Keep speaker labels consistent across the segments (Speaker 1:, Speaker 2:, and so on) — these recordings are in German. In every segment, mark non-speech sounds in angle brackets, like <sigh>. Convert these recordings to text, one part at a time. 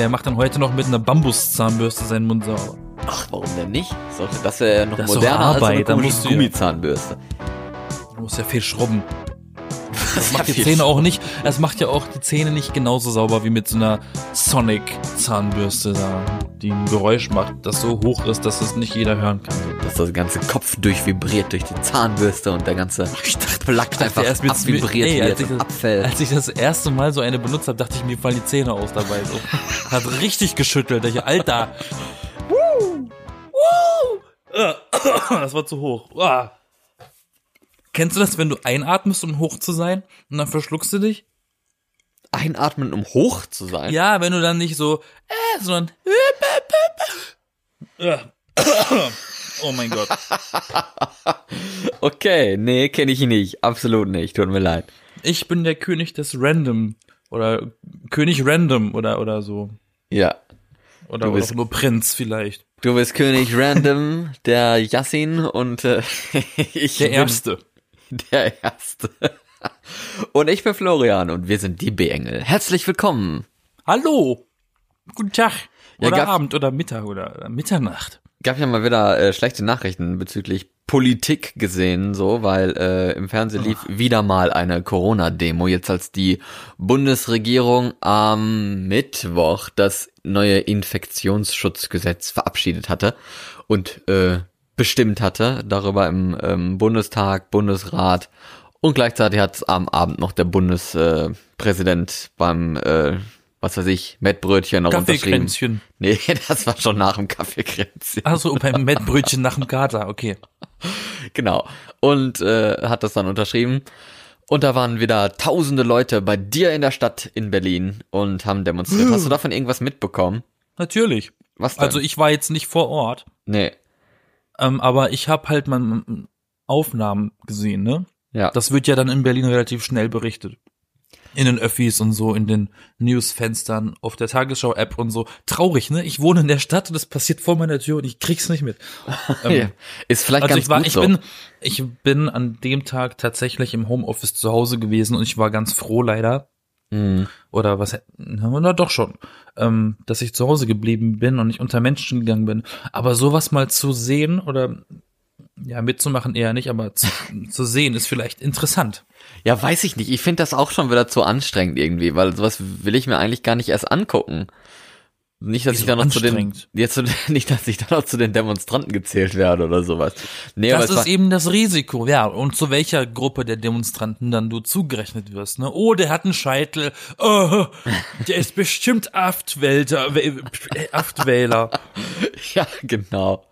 Speaker 1: Wer macht dann heute noch mit einer Bambuszahnbürste seinen Mund sauber?
Speaker 2: Ach, warum denn nicht? Sollte das wäre ja noch
Speaker 1: Das
Speaker 2: moderner als
Speaker 1: Arbeit,
Speaker 2: eine
Speaker 1: da
Speaker 2: komische Gummizahnbürste.
Speaker 1: Du musst ja viel schrubben. Das macht die Zähne auch nicht, es macht ja auch die Zähne nicht genauso sauber wie mit so einer Sonic-Zahnbürste da, die ein Geräusch macht, das so hoch ist, dass es nicht jeder hören kann.
Speaker 2: Dass das ganze Kopf durchvibriert durch die Zahnbürste und der ganze
Speaker 1: Ich dachte,
Speaker 2: Plack einfach
Speaker 1: erst mit-
Speaker 2: abvibriert,
Speaker 1: ey, als ich das-
Speaker 2: abfällt.
Speaker 1: Als ich das erste Mal so eine benutzt habe, dachte ich, mir fallen die Zähne aus dabei. So. Hat richtig geschüttelt. Ich, Alter. Woo! Woo! Äh, <coughs> Das war zu hoch. Ah. Kennst du das, wenn du einatmest, um hoch zu sein? Und dann verschluckst du dich?
Speaker 2: Einatmen, um hoch zu sein?
Speaker 1: Ja, wenn du dann nicht so, äh, sondern. Äh. Oh mein Gott.
Speaker 2: Okay, nee, kenne ich nicht. Absolut nicht. Tut mir leid.
Speaker 1: Ich bin der König des Random. Oder König Random oder, oder so.
Speaker 2: Ja.
Speaker 1: Oder,
Speaker 2: Du bist-
Speaker 1: nur Prinz vielleicht.
Speaker 2: Du bist König Random, der Yassin und äh, <laughs> ich
Speaker 1: Der
Speaker 2: bin
Speaker 1: Erste. <laughs>
Speaker 2: der Erste. Und ich bin Florian und wir sind die B-Engel. Herzlich willkommen.
Speaker 1: Hallo. Guten Tag.
Speaker 2: Ja,
Speaker 1: Oder
Speaker 2: gab-
Speaker 1: Abend oder Mittag oder oder Mitternacht.
Speaker 2: Gab ja mal wieder äh, schlechte Nachrichten bezüglich Politik gesehen, so, weil äh, im Fernsehen lief wieder mal eine Corona-Demo, jetzt als die Bundesregierung am Mittwoch das neue Infektionsschutzgesetz verabschiedet hatte und äh, bestimmt hatte, darüber im ähm, Bundestag, Bundesrat und gleichzeitig hat am Abend noch der Bundespräsident äh, beim, äh, was weiß ich, Mettbrötchen noch unterschrieben.
Speaker 1: Kaffeekränzchen.
Speaker 2: Nee, <laughs> das war schon nach dem Kaffeekränzchen.
Speaker 1: Also beim Mettbrötchen nach dem Kater, okay.
Speaker 2: Genau. Und äh, hat das dann unterschrieben. Und da waren wieder tausende Leute bei dir in der Stadt in Berlin und haben demonstriert. Hast du davon irgendwas mitbekommen?
Speaker 1: Natürlich.
Speaker 2: Was denn?
Speaker 1: Also ich war jetzt nicht vor Ort,
Speaker 2: Nee.
Speaker 1: Ähm, aber ich habe halt mal Aufnahmen gesehen, ne?
Speaker 2: Ja.
Speaker 1: Das wird ja dann in Berlin relativ schnell berichtet. In den Öffis und so, in den Newsfenstern, auf der Tagesschau-App und so. Traurig, ne? Ich wohne in der Stadt und das passiert vor meiner Tür und ich krieg's nicht mit. <laughs> Ähm,
Speaker 2: ja. Ist vielleicht
Speaker 1: Also
Speaker 2: ganz
Speaker 1: ich war,
Speaker 2: gut
Speaker 1: ich
Speaker 2: so.
Speaker 1: bin, ich bin an dem Tag tatsächlich im Homeoffice zu Hause gewesen und ich war ganz froh leider.
Speaker 2: Mhm.
Speaker 1: Oder was, na, doch schon, ähm, dass ich zu Hause geblieben bin und nicht unter Menschen gegangen bin. Aber sowas mal zu sehen oder ja, mitzumachen eher nicht, aber zu, <laughs> zu sehen ist vielleicht interessant.
Speaker 2: Ja, weiß ich nicht. Ich finde das auch schon wieder zu anstrengend irgendwie, weil sowas will ich mir eigentlich gar nicht erst angucken. Nicht, dass
Speaker 1: Wieso
Speaker 2: ich dann noch zu den, jetzt <laughs> nicht, dass ich dann noch zu den Demonstranten gezählt werde oder sowas. Nee,
Speaker 1: Das ist eben das Risiko, ja. Und zu welcher Gruppe der Demonstranten dann du zugerechnet wirst, ne? Oh, der hat einen Scheitel. Oh, der ist bestimmt Aftwälter, Wä- Aftwähler. <laughs>
Speaker 2: Ja, genau.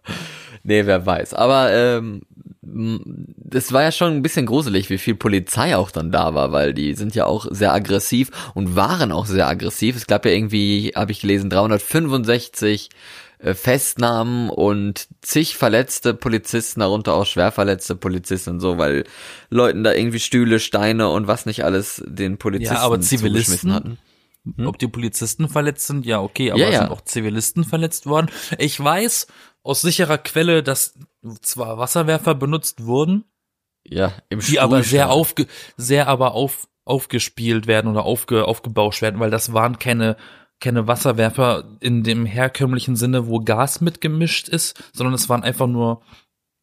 Speaker 2: Nee, wer weiß. Aber ähm, das war ja schon ein bisschen gruselig, wie viel Polizei auch dann da war, weil die sind ja auch sehr aggressiv und waren auch sehr aggressiv. Es gab ja irgendwie, habe ich gelesen, 365 äh, Festnahmen und zig verletzte Polizisten, darunter auch schwer verletzte Polizisten und so, weil Leuten da irgendwie Stühle, Steine und was nicht alles den Polizisten
Speaker 1: Ja, aber
Speaker 2: zugeschmissen
Speaker 1: Zivilisten?
Speaker 2: hatten.
Speaker 1: Ob die Polizisten verletzt sind, ja, okay, aber
Speaker 2: Ja,
Speaker 1: es
Speaker 2: ja.
Speaker 1: sind auch Zivilisten verletzt worden. Ich weiß aus sicherer Quelle, dass zwar Wasserwerfer benutzt wurden,
Speaker 2: Ja, im
Speaker 1: die aber sehr aufge, sehr aber auf, aufgespielt werden oder aufge, aufgebauscht werden, weil das waren keine, keine Wasserwerfer in dem herkömmlichen Sinne, wo Gas mitgemischt ist, sondern es waren einfach nur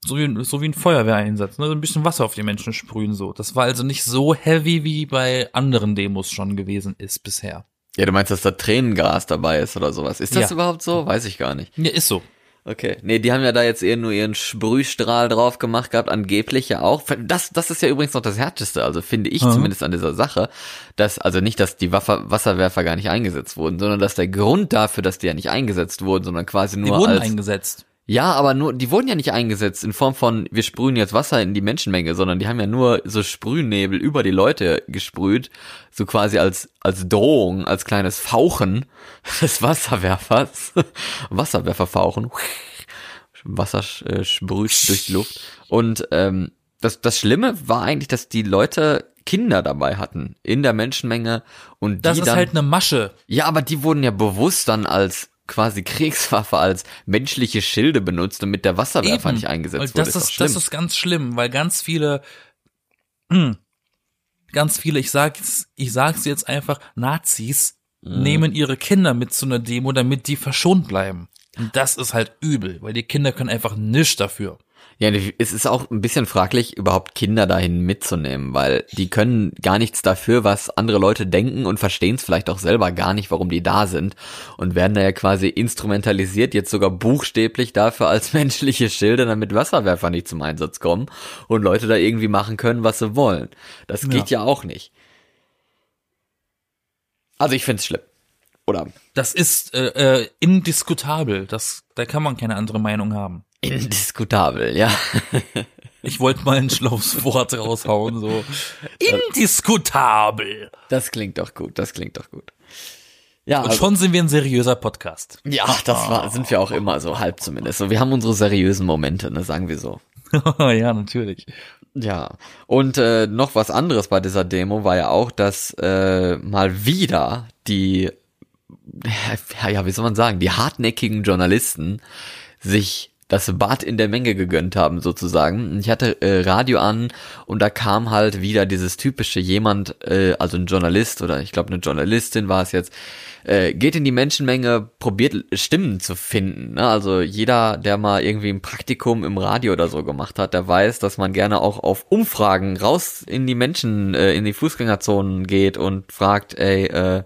Speaker 1: so wie, so wie ein Feuerwehreinsatz, ne? so ein bisschen Wasser auf die Menschen sprühen so. Das war also nicht so heavy wie bei anderen Demos schon gewesen ist bisher.
Speaker 2: Ja, du meinst, dass da Tränengas dabei ist oder sowas. Ist das
Speaker 1: Ja.
Speaker 2: überhaupt so? Weiß ich gar nicht.
Speaker 1: Ja, ist so.
Speaker 2: Okay. Nee, die haben ja da jetzt eher nur ihren Sprühstrahl drauf gemacht gehabt, angeblich ja auch. Das, das ist ja übrigens noch das Härteste, also finde ich
Speaker 1: Mhm.
Speaker 2: zumindest an dieser Sache, dass, also nicht, dass die Waffer, Wasserwerfer gar nicht eingesetzt wurden, sondern dass der Grund dafür, dass die ja nicht eingesetzt wurden, sondern quasi
Speaker 1: Die
Speaker 2: nur
Speaker 1: wurden
Speaker 2: als,
Speaker 1: eingesetzt.
Speaker 2: Ja, aber nur, die wurden ja nicht eingesetzt in Form von, wir sprühen jetzt Wasser in die Menschenmenge, sondern die haben ja nur so Sprühnebel über die Leute gesprüht, so quasi als, als Drohung, als kleines Fauchen <laughs> des Wasserwerfers. <laughs> Wasserwerferfauchen. Wasser äh, sprüht durch die Luft. Und ähm, das, das Schlimme war eigentlich, dass die Leute Kinder dabei hatten in der Menschenmenge und die
Speaker 1: Das ist
Speaker 2: dann,
Speaker 1: halt eine Masche.
Speaker 2: ja, aber die wurden ja bewusst dann als quasi Kriegswaffe, als menschliche Schilde benutzt, damit der Wasserwerfer
Speaker 1: Eben.
Speaker 2: nicht eingesetzt wurde.
Speaker 1: das
Speaker 2: ist,
Speaker 1: ist, das ist ganz schlimm, weil ganz viele, hm, ganz viele, ich sag's, ich sag's jetzt einfach, Nazis nehmen ihre Kinder mit zu einer Demo, damit die verschont bleiben. Und das ist halt übel, weil die Kinder können einfach nichts dafür.
Speaker 2: Ja, es ist auch ein bisschen fraglich, überhaupt Kinder dahin mitzunehmen, weil die können gar nichts dafür, was andere Leute denken und verstehen es vielleicht auch selber gar nicht, warum die da sind und werden da ja quasi instrumentalisiert, jetzt sogar buchstäblich dafür als <laughs> menschliche Schilde, damit Wasserwerfer nicht zum Einsatz kommen und Leute da irgendwie machen können, was sie wollen. Das geht ja, auch nicht. Also ich find's schlimm. Oder?
Speaker 1: Das ist äh, äh, indiskutabel. Das, da kann man keine andere Meinung haben.
Speaker 2: Indiskutabel, ja.
Speaker 1: Ich wollte mal ein schlaues Wort raushauen, so. Indiskutabel.
Speaker 2: Das klingt doch gut, das klingt doch gut.
Speaker 1: Ja, und also, schon sind wir ein seriöser Podcast.
Speaker 2: Ja, das war, sind wir auch immer so halb zumindest. So, wir haben unsere seriösen Momente, ne, sagen wir so. <laughs>
Speaker 1: ja, natürlich.
Speaker 2: Ja, und äh, noch was anderes bei dieser Demo war ja auch, dass äh, mal wieder die, ja, wie soll man sagen, die hartnäckigen Journalisten sich das Bad in der Menge gegönnt haben sozusagen. Ich hatte äh, Radio an und da kam halt wieder dieses typische jemand, äh, also ein Journalist oder ich glaube eine Journalistin war es jetzt, äh, geht in die Menschenmenge, probiert Stimmen zu finden. Ne? Also jeder, der mal irgendwie ein Praktikum im Radio oder so gemacht hat, der weiß, dass man gerne auch auf Umfragen raus in die Menschen, äh, in die Fußgängerzonen geht und fragt, ey, äh,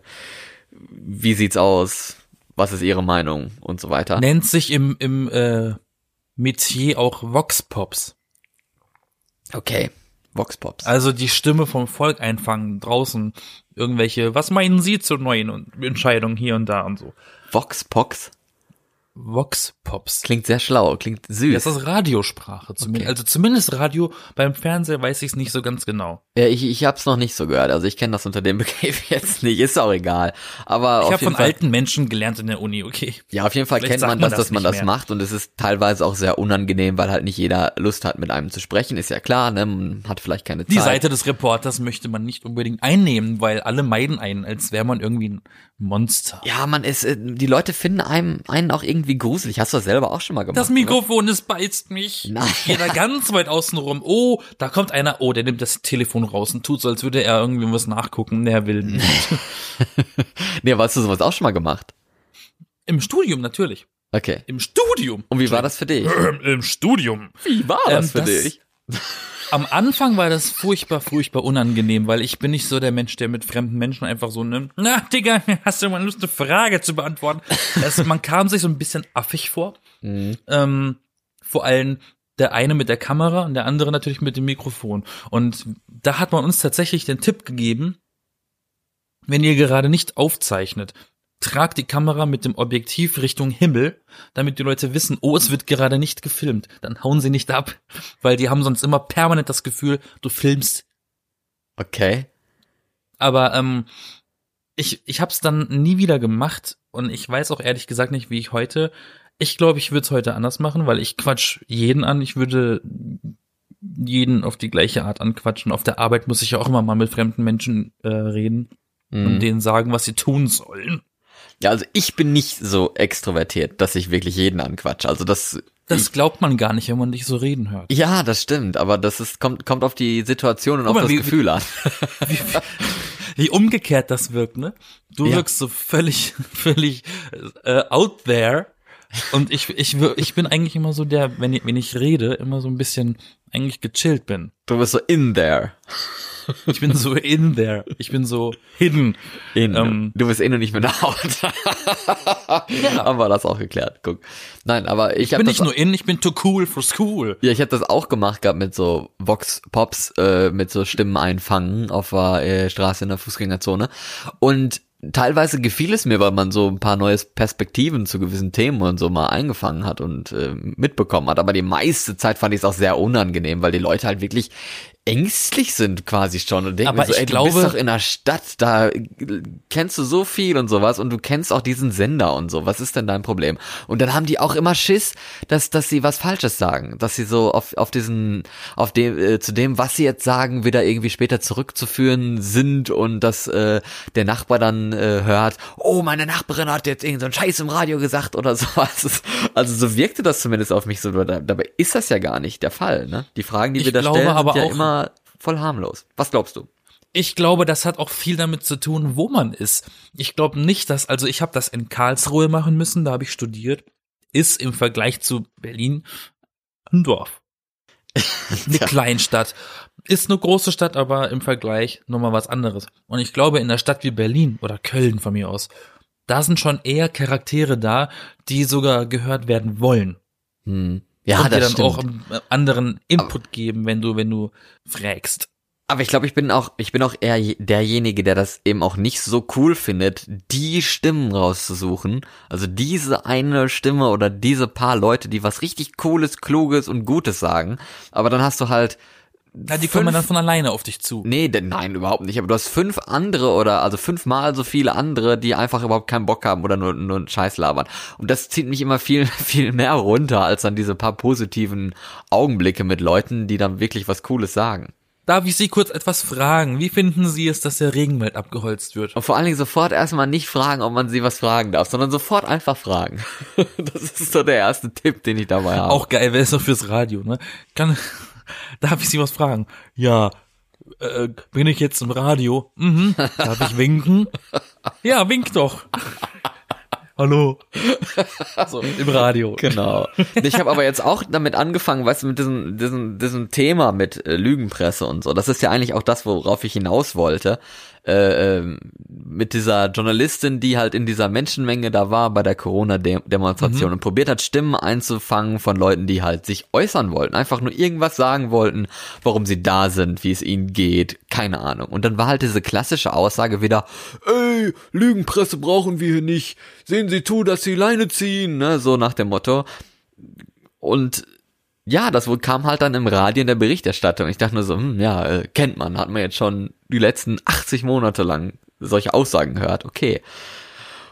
Speaker 2: wie sieht's aus? Was ist Ihre Meinung und so weiter?
Speaker 1: Nennt sich im, im äh, Metier auch Vox Pops.
Speaker 2: Okay. Vox Pops.
Speaker 1: Also die Stimme vom Volk einfangen draußen. Irgendwelche, was meinen Sie zu neuen Entscheidungen hier und da und so.
Speaker 2: Vox Pops?
Speaker 1: Vox Pops.
Speaker 2: Klingt sehr schlau, klingt süß.
Speaker 1: Das ist Radiosprache. Zumindest, okay. Also zumindest Radio, beim Fernseher weiß ich es nicht so ganz genau.
Speaker 2: Ja, ich, ich hab's noch nicht so gehört. Also ich kenne das unter dem <laughs> Begriff jetzt nicht, ist auch egal. Aber
Speaker 1: ich habe von Fall, alten Menschen gelernt in der Uni, okay.
Speaker 2: Ja, auf jeden Fall Vielleicht kennt man, das, das dass man das mehr. macht und es ist teilweise auch sehr unangenehm, weil halt nicht jeder Lust hat, mit einem zu sprechen. Ist ja klar, ne? Man hat vielleicht keine Zeit.
Speaker 1: Die Seite des Reporters möchte man nicht unbedingt einnehmen, weil alle meiden einen, als wäre man irgendwie ein Monster.
Speaker 2: Ja, man ist, äh, die Leute finden einem, einen auch irgendwie gruselig. Hast du das selber auch schon mal gemacht?
Speaker 1: Das Mikrofon, oder? es beißt mich. Nein. Ich gehe da ganz weit außen rum. Oh, da kommt einer, oh, der nimmt das Telefon raus und tut so, als würde er irgendwie was nachgucken. Der will nicht. <laughs>
Speaker 2: nee, aber hast du sowas auch schon mal gemacht?
Speaker 1: Im Studium natürlich.
Speaker 2: Okay.
Speaker 1: Im Studium.
Speaker 2: Und wie war das für dich? <clears throat>
Speaker 1: Im Studium.
Speaker 2: Wie war das ähm, für das, dich?
Speaker 1: Am Anfang war das furchtbar, furchtbar unangenehm, weil ich bin nicht so der Mensch, der mit fremden Menschen einfach so nimmt. Na, Digga, <laughs> hast du mal Lust, eine Frage zu beantworten? Das, man kam sich so ein bisschen affig vor. Mhm. Ähm, vor allem der eine mit der Kamera und der andere natürlich mit dem Mikrofon. Und da hat man uns tatsächlich den Tipp gegeben, wenn ihr gerade nicht aufzeichnet, trag die Kamera mit dem Objektiv Richtung Himmel, damit die Leute wissen, oh, es wird gerade nicht gefilmt. Dann hauen sie nicht ab, weil die haben sonst immer permanent das Gefühl, du filmst.
Speaker 2: Okay.
Speaker 1: Aber ähm, ich, ich habe es dann nie wieder gemacht und ich weiß auch ehrlich gesagt nicht, wie ich heute. Ich glaube, ich würde es heute anders machen, weil ich quatsch jeden an. Ich würde jeden auf die gleiche Art anquatschen. Auf der Arbeit muss ich ja auch immer mal mit fremden Menschen äh, reden mhm. und denen sagen, was sie tun sollen.
Speaker 2: Ja, also ich bin nicht so extrovertiert, dass ich wirklich jeden anquatsche. Also das
Speaker 1: das glaubt man gar nicht, wenn man dich so reden hört.
Speaker 2: Ja, das stimmt, aber das ist, kommt, kommt auf die Situation und Guck auf mal, das wie, Gefühl an. <laughs>
Speaker 1: Wie, wie, umgekehrt das wirkt, ne? Du ja. wirkst so völlig, <laughs> völlig äh, out there. Und ich, ich, ich bin eigentlich immer so der, wenn ich, wenn ich rede, immer so ein bisschen eigentlich gechillt bin.
Speaker 2: Du bist so in there. <laughs>
Speaker 1: Ich bin so in there. Ich bin so hidden.
Speaker 2: In. Ähm, du bist in und nicht mehr da. ja. Haben wir das auch geklärt. Guck. Nein, aber ich,
Speaker 1: ich bin nicht nur in, ich bin too cool for school.
Speaker 2: Ja, ich habe das auch gemacht gehabt mit so Vox Pops, äh, mit so Stimmen einfangen auf der äh, Straße in der Fußgängerzone. Und teilweise gefiel es mir, weil man so ein paar neue Perspektiven zu gewissen Themen und so mal eingefangen hat und äh, mitbekommen hat. Aber die meiste Zeit fand ich es auch sehr unangenehm, weil die Leute halt wirklich ängstlich sind quasi schon und denken
Speaker 1: aber
Speaker 2: so,
Speaker 1: ey,
Speaker 2: glaube,
Speaker 1: du bist
Speaker 2: doch in der Stadt, da kennst du so viel und sowas und du kennst auch diesen Sender und so. Was ist denn dein Problem? Und dann haben die auch immer Schiss, dass dass sie was Falsches sagen, dass sie so auf auf diesen auf dem äh, zu dem, was sie jetzt sagen, wieder irgendwie später zurückzuführen sind und dass äh, der Nachbar dann äh, hört, oh, meine Nachbarin hat jetzt irgendeinen so Scheiß im Radio gesagt oder <laughs> sowas. Also so wirkte das zumindest auf mich so. Dabei ist das ja gar nicht der Fall. Ne? Die Fragen, die
Speaker 1: ich
Speaker 2: wir da
Speaker 1: stellen,
Speaker 2: sind
Speaker 1: aber
Speaker 2: ja
Speaker 1: auch
Speaker 2: immer voll harmlos. Was glaubst du?
Speaker 1: ich glaube, das hat auch viel damit zu tun, wo man ist. Ich glaube nicht, dass, also ich habe das in Karlsruhe machen müssen, da habe ich studiert, ist im Vergleich zu Berlin ein Dorf. <laughs> Eine
Speaker 2: Ja.
Speaker 1: Kleinstadt. Ist eine große Stadt, aber im Vergleich nochmal was anderes. Und ich glaube, in einer Stadt wie Berlin oder Köln von mir aus, da sind schon eher Charaktere da, die sogar gehört werden wollen.
Speaker 2: Hm. Ja,
Speaker 1: und dir
Speaker 2: das
Speaker 1: dann
Speaker 2: stimmt.
Speaker 1: auch einen anderen Input geben, wenn du, wenn du fragst.
Speaker 2: Aber ich glaube, ich bin auch, ich bin auch eher je- derjenige, der das eben auch nicht so cool findet, die Stimmen rauszusuchen. Also diese eine Stimme oder diese paar Leute, die was richtig Cooles, Kluges und Gutes sagen. Aber dann hast du halt.
Speaker 1: Ja, die kommen dann von alleine auf dich zu.
Speaker 2: Nee, denn, nein, überhaupt nicht. Aber du hast fünf andere oder also fünfmal so viele andere, die einfach überhaupt keinen Bock haben oder nur, nur einen Scheiß labern. Und das zieht mich immer viel, <laughs> viel mehr runter als dann diese paar positiven Augenblicke mit Leuten, die dann wirklich was Cooles sagen.
Speaker 1: Darf ich Sie kurz etwas fragen? Wie finden Sie es, dass der Regenwald abgeholzt wird?
Speaker 2: Und vor allen Dingen sofort erstmal nicht fragen, ob man sie was fragen darf, sondern sofort einfach fragen. <laughs> Das ist so der erste Tipp, den ich dabei habe.
Speaker 1: Auch geil, wäre es doch fürs Radio, ne? Kann, <laughs> darf ich Sie was fragen? Ja, äh, bin ich jetzt im Radio? Mhm. Darf ich winken? Ja, wink doch. Hallo. So, im Radio.
Speaker 2: Genau. Ich habe aber jetzt auch damit angefangen, weißt du, mit diesem, diesem, diesem Thema mit äh, Lügenpresse und so. Das ist ja eigentlich auch das, worauf ich hinaus wollte. Äh, ähm, mit dieser Journalistin, die halt in dieser Menschenmenge da war bei der Corona-Demonstration und probiert hat, Stimmen einzufangen von Leuten, die halt sich äußern wollten, einfach nur irgendwas sagen wollten, warum sie da sind, wie es ihnen geht, keine Ahnung. Und dann war halt diese klassische Aussage wieder, ey, Lügenpresse brauchen wir hier nicht, sehen Sie zu, dass Sie Leine ziehen, ne, so nach dem Motto. Und ja, das kam halt dann im Radio in der Berichterstattung. Ich dachte nur so, hm, ja, äh, kennt man, hat man jetzt schon die letzten 80 Monate lang solche Aussagen gehört, okay.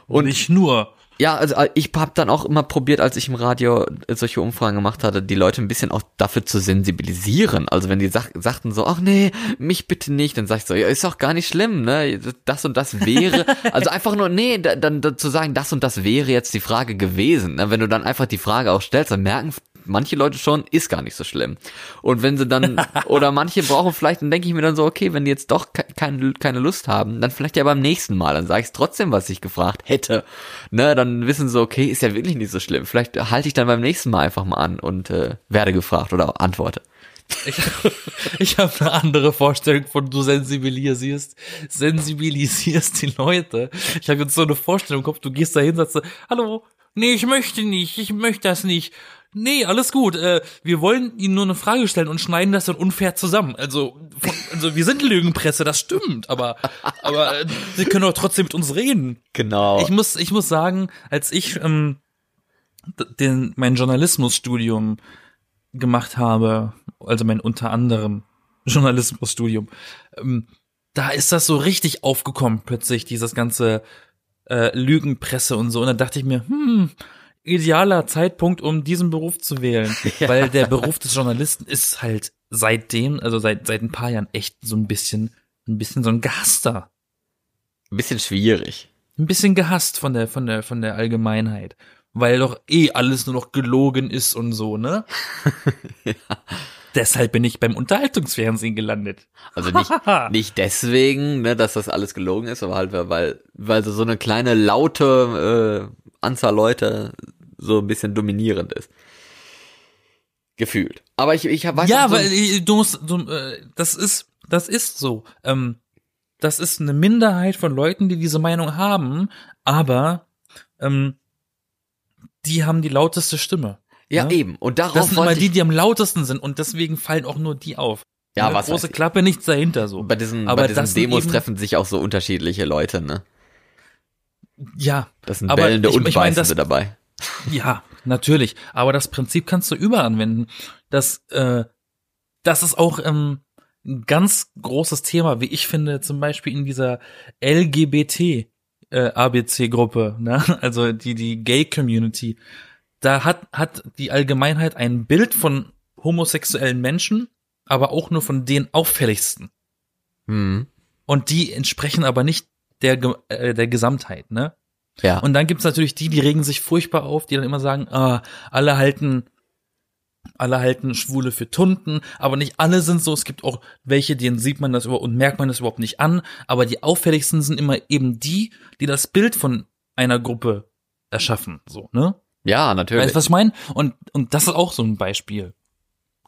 Speaker 1: Und nicht nur.
Speaker 2: Ja, also äh, ich habe dann auch immer probiert, als ich im Radio äh, solche Umfragen gemacht hatte, die Leute ein bisschen auch dafür zu sensibilisieren. Also wenn die sag, sagten so, ach nee, mich bitte nicht, dann sag ich so, ja, ist doch gar nicht schlimm, ne? Das und das wäre, <laughs> also einfach nur, nee, da- dann da, zu sagen, das und das wäre jetzt die Frage gewesen. Ne? Wenn du dann einfach die Frage auch stellst, dann merken manche Leute schon, ist gar nicht so schlimm. Und wenn sie dann, <laughs> oder manche brauchen vielleicht, dann denke ich mir dann so, okay, wenn die jetzt doch ke keine, keine Lust haben, dann vielleicht ja beim nächsten Mal, dann sage ich trotzdem, was ich gefragt hätte. Ne, dann wissen sie, okay, ist ja wirklich nicht so schlimm. Vielleicht halte ich dann beim nächsten Mal einfach mal an und äh, werde gefragt oder antworte.
Speaker 1: Ich, <laughs> ich habe eine andere Vorstellung von du sensibilisierst, sensibilisierst die Leute. Ich habe jetzt so eine Vorstellung im Kopf, du gehst da hin, sagst hallo, nee, ich möchte nicht, ich möchte das nicht. Nee, alles gut. Äh, wir wollen Ihnen nur eine Frage stellen und schneiden das dann unfair zusammen. Also, von, also wir sind Lügenpresse, das stimmt, aber aber äh, Sie können doch trotzdem mit uns reden.
Speaker 2: Genau.
Speaker 1: Ich muss, ich muss sagen, als ich ähm, den, mein Journalismusstudium gemacht habe, also mein unter anderem Journalismusstudium, ähm, da ist das so richtig aufgekommen plötzlich, dieses ganze äh, Lügenpresse und so. Und da dachte ich mir, hm, idealer Zeitpunkt, um diesen Beruf zu wählen. <laughs> Weil der Beruf des Journalisten ist halt seitdem, also seit, seit ein paar Jahren echt so ein bisschen, ein bisschen so ein Gehasster
Speaker 2: Ein bisschen schwierig.
Speaker 1: ein bisschen gehasst von der, von der, von der Allgemeinheit. Weil doch eh alles nur noch gelogen ist und so, ne? <laughs> Deshalb bin ich beim Unterhaltungsfernsehen gelandet.
Speaker 2: Also nicht, <laughs> nicht deswegen, ne, dass das alles gelogen ist, aber halt, weil, weil so eine kleine laute äh, Anzahl Leute so ein bisschen dominierend ist. Gefühlt. Aber ich, ich weiß
Speaker 1: ja,
Speaker 2: so,
Speaker 1: weil äh, du musst, du, äh, das ist, das ist so. Ähm, das ist eine Minderheit von Leuten, die diese Meinung haben, aber ähm, die haben die lauteste Stimme.
Speaker 2: ja,
Speaker 1: ne?
Speaker 2: eben. Und darauf
Speaker 1: Das sind immer die, die am lautesten sind und deswegen fallen auch nur die auf.
Speaker 2: Ja,
Speaker 1: Eine
Speaker 2: was
Speaker 1: große Klappe, nichts dahinter so.
Speaker 2: bei diesen,
Speaker 1: aber
Speaker 2: bei diesen Demos treffen sich auch so unterschiedliche Leute, ne?
Speaker 1: Ja,
Speaker 2: Das sind
Speaker 1: Aber
Speaker 2: Bellende
Speaker 1: ich-
Speaker 2: und
Speaker 1: ich mein,
Speaker 2: Beißende
Speaker 1: das-
Speaker 2: dabei.
Speaker 1: Ja, natürlich. Aber das Prinzip kannst du überall anwenden. Das, äh, das ist auch ähm, ein ganz großes Thema, wie ich finde, zum Beispiel in dieser LGBT äh, ABC-Gruppe, ne? <laughs> also die die Gay-Community. Da hat hat die Allgemeinheit ein Bild von homosexuellen Menschen, aber auch nur von den auffälligsten.
Speaker 2: Hm.
Speaker 1: Und die entsprechen aber nicht der äh, der Gesamtheit, ne?
Speaker 2: Ja.
Speaker 1: Und dann gibt's natürlich die, die regen sich furchtbar auf, die dann immer sagen, ah, alle halten, alle halten Schwule für Tunden, aber nicht alle sind so. Es gibt auch welche, denen sieht man das über und merkt man das überhaupt nicht an. Aber die auffälligsten sind immer eben die, die das Bild von einer Gruppe erschaffen, so, ne?
Speaker 2: Ja, natürlich.
Speaker 1: Weißt du, was ich meine? Und, und das ist auch so ein Beispiel.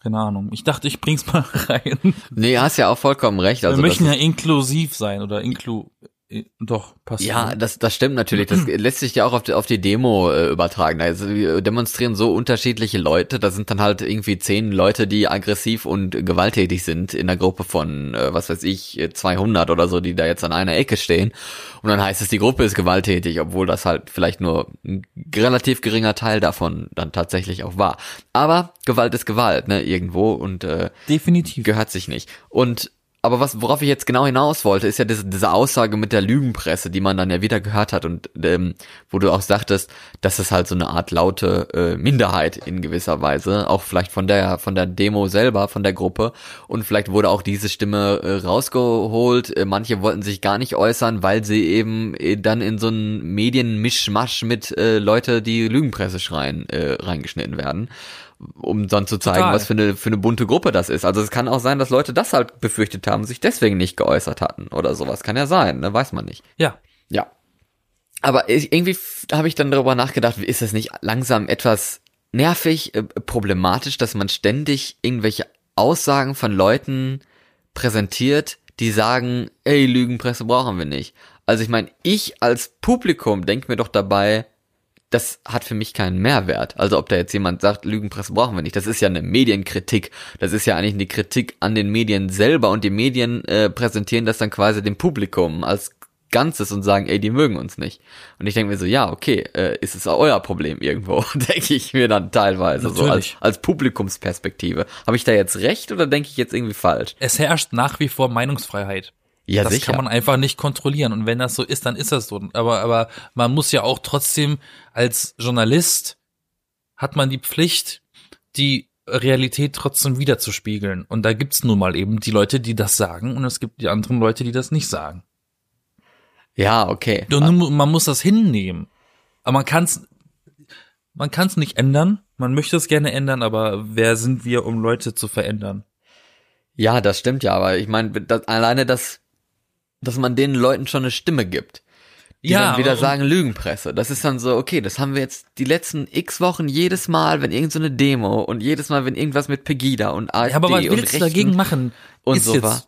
Speaker 1: Keine Ahnung. Ich dachte, ich bring's mal <laughs> rein.
Speaker 2: Nee, hast ja auch vollkommen recht. Also
Speaker 1: Wir möchten ja inklusiv sein oder inklu, doch, passt.
Speaker 2: Ja, das, das stimmt natürlich. Das <clears throat> lässt sich ja auch auf die, auf die Demo äh, übertragen. Also wir demonstrieren so unterschiedliche Leute. Da sind dann halt irgendwie zehn Leute, die aggressiv und gewalttätig sind in der Gruppe von, äh, was weiß ich, 200 oder so, die da jetzt an einer Ecke stehen. Und dann heißt es, die Gruppe ist gewalttätig, obwohl das halt vielleicht nur ein relativ geringer Teil davon dann tatsächlich auch war. Aber Gewalt ist Gewalt, ne, irgendwo und äh,
Speaker 1: Definitiv.
Speaker 2: gehört sich nicht. Und aber was, worauf ich jetzt genau hinaus wollte, ist ja diese, diese Aussage mit der Lügenpresse, die man dann ja wieder gehört hat und ähm, wo du auch sagtest, dass es halt so eine Art laute äh, Minderheit in gewisser Weise, auch vielleicht von der von der Demo selber, von der Gruppe und vielleicht wurde auch diese Stimme äh, rausgeholt. Äh, manche wollten sich gar nicht äußern, weil sie eben äh, dann in so einen Medienmischmasch mit äh, Leute, die Lügenpresse schreien, äh, reingeschnitten werden um dann zu zeigen,
Speaker 1: Total.
Speaker 2: was für eine, für eine bunte Gruppe das ist. Also es kann auch sein, dass Leute das halt befürchtet haben, sich deswegen nicht geäußert hatten oder sowas. Kann ja sein, ne? weiß man nicht.
Speaker 1: Ja.
Speaker 2: Ja. Aber ich, irgendwie habe ich dann darüber nachgedacht, ist es nicht langsam etwas nervig, äh, problematisch, dass man ständig irgendwelche Aussagen von Leuten präsentiert, die sagen, ey, Lügenpresse brauchen wir nicht. Also ich meine, ich als Publikum denke mir doch dabei, das hat für mich keinen Mehrwert. Also ob da jetzt jemand sagt, Lügenpresse brauchen wir nicht, das ist ja eine Medienkritik. Das ist ja eigentlich eine Kritik an den Medien selber und die Medien äh, präsentieren das dann quasi dem Publikum als Ganzes und sagen, ey, die mögen uns nicht. Und ich denke mir so, ja, okay, äh, ist es auch euer Problem irgendwo, <laughs> denke ich mir dann teilweise so als,
Speaker 1: Natürlich.
Speaker 2: als Publikumsperspektive. Habe ich da jetzt recht oder denke ich jetzt irgendwie falsch?
Speaker 1: Es herrscht nach wie vor Meinungsfreiheit.
Speaker 2: Ja,
Speaker 1: das
Speaker 2: sicher.
Speaker 1: kann man einfach nicht kontrollieren. Und wenn das so ist, dann ist das so. Aber, aber man muss ja auch trotzdem als Journalist hat man die Pflicht, die Realität trotzdem wiederzuspiegeln. Und da gibt's nun mal eben die Leute, die das sagen, und es gibt die anderen Leute, die das nicht sagen.
Speaker 2: ja, okay.
Speaker 1: Und man muss das hinnehmen. Aber man kann's, man kann's nicht ändern. Man möchte es gerne ändern, aber wer sind wir, um Leute zu verändern?
Speaker 2: Ja, das stimmt ja, aber ich meine, alleine das, dass man den Leuten schon eine Stimme gibt. Die dann wieder sagen Lügenpresse. Das ist dann so, okay, das haben wir jetzt die letzten x Wochen jedes Mal, wenn irgend so eine Demo und jedes Mal, wenn irgendwas mit Pegida und AfD
Speaker 1: Ja, aber was
Speaker 2: und
Speaker 1: willst du dagegen machen?
Speaker 2: und so war.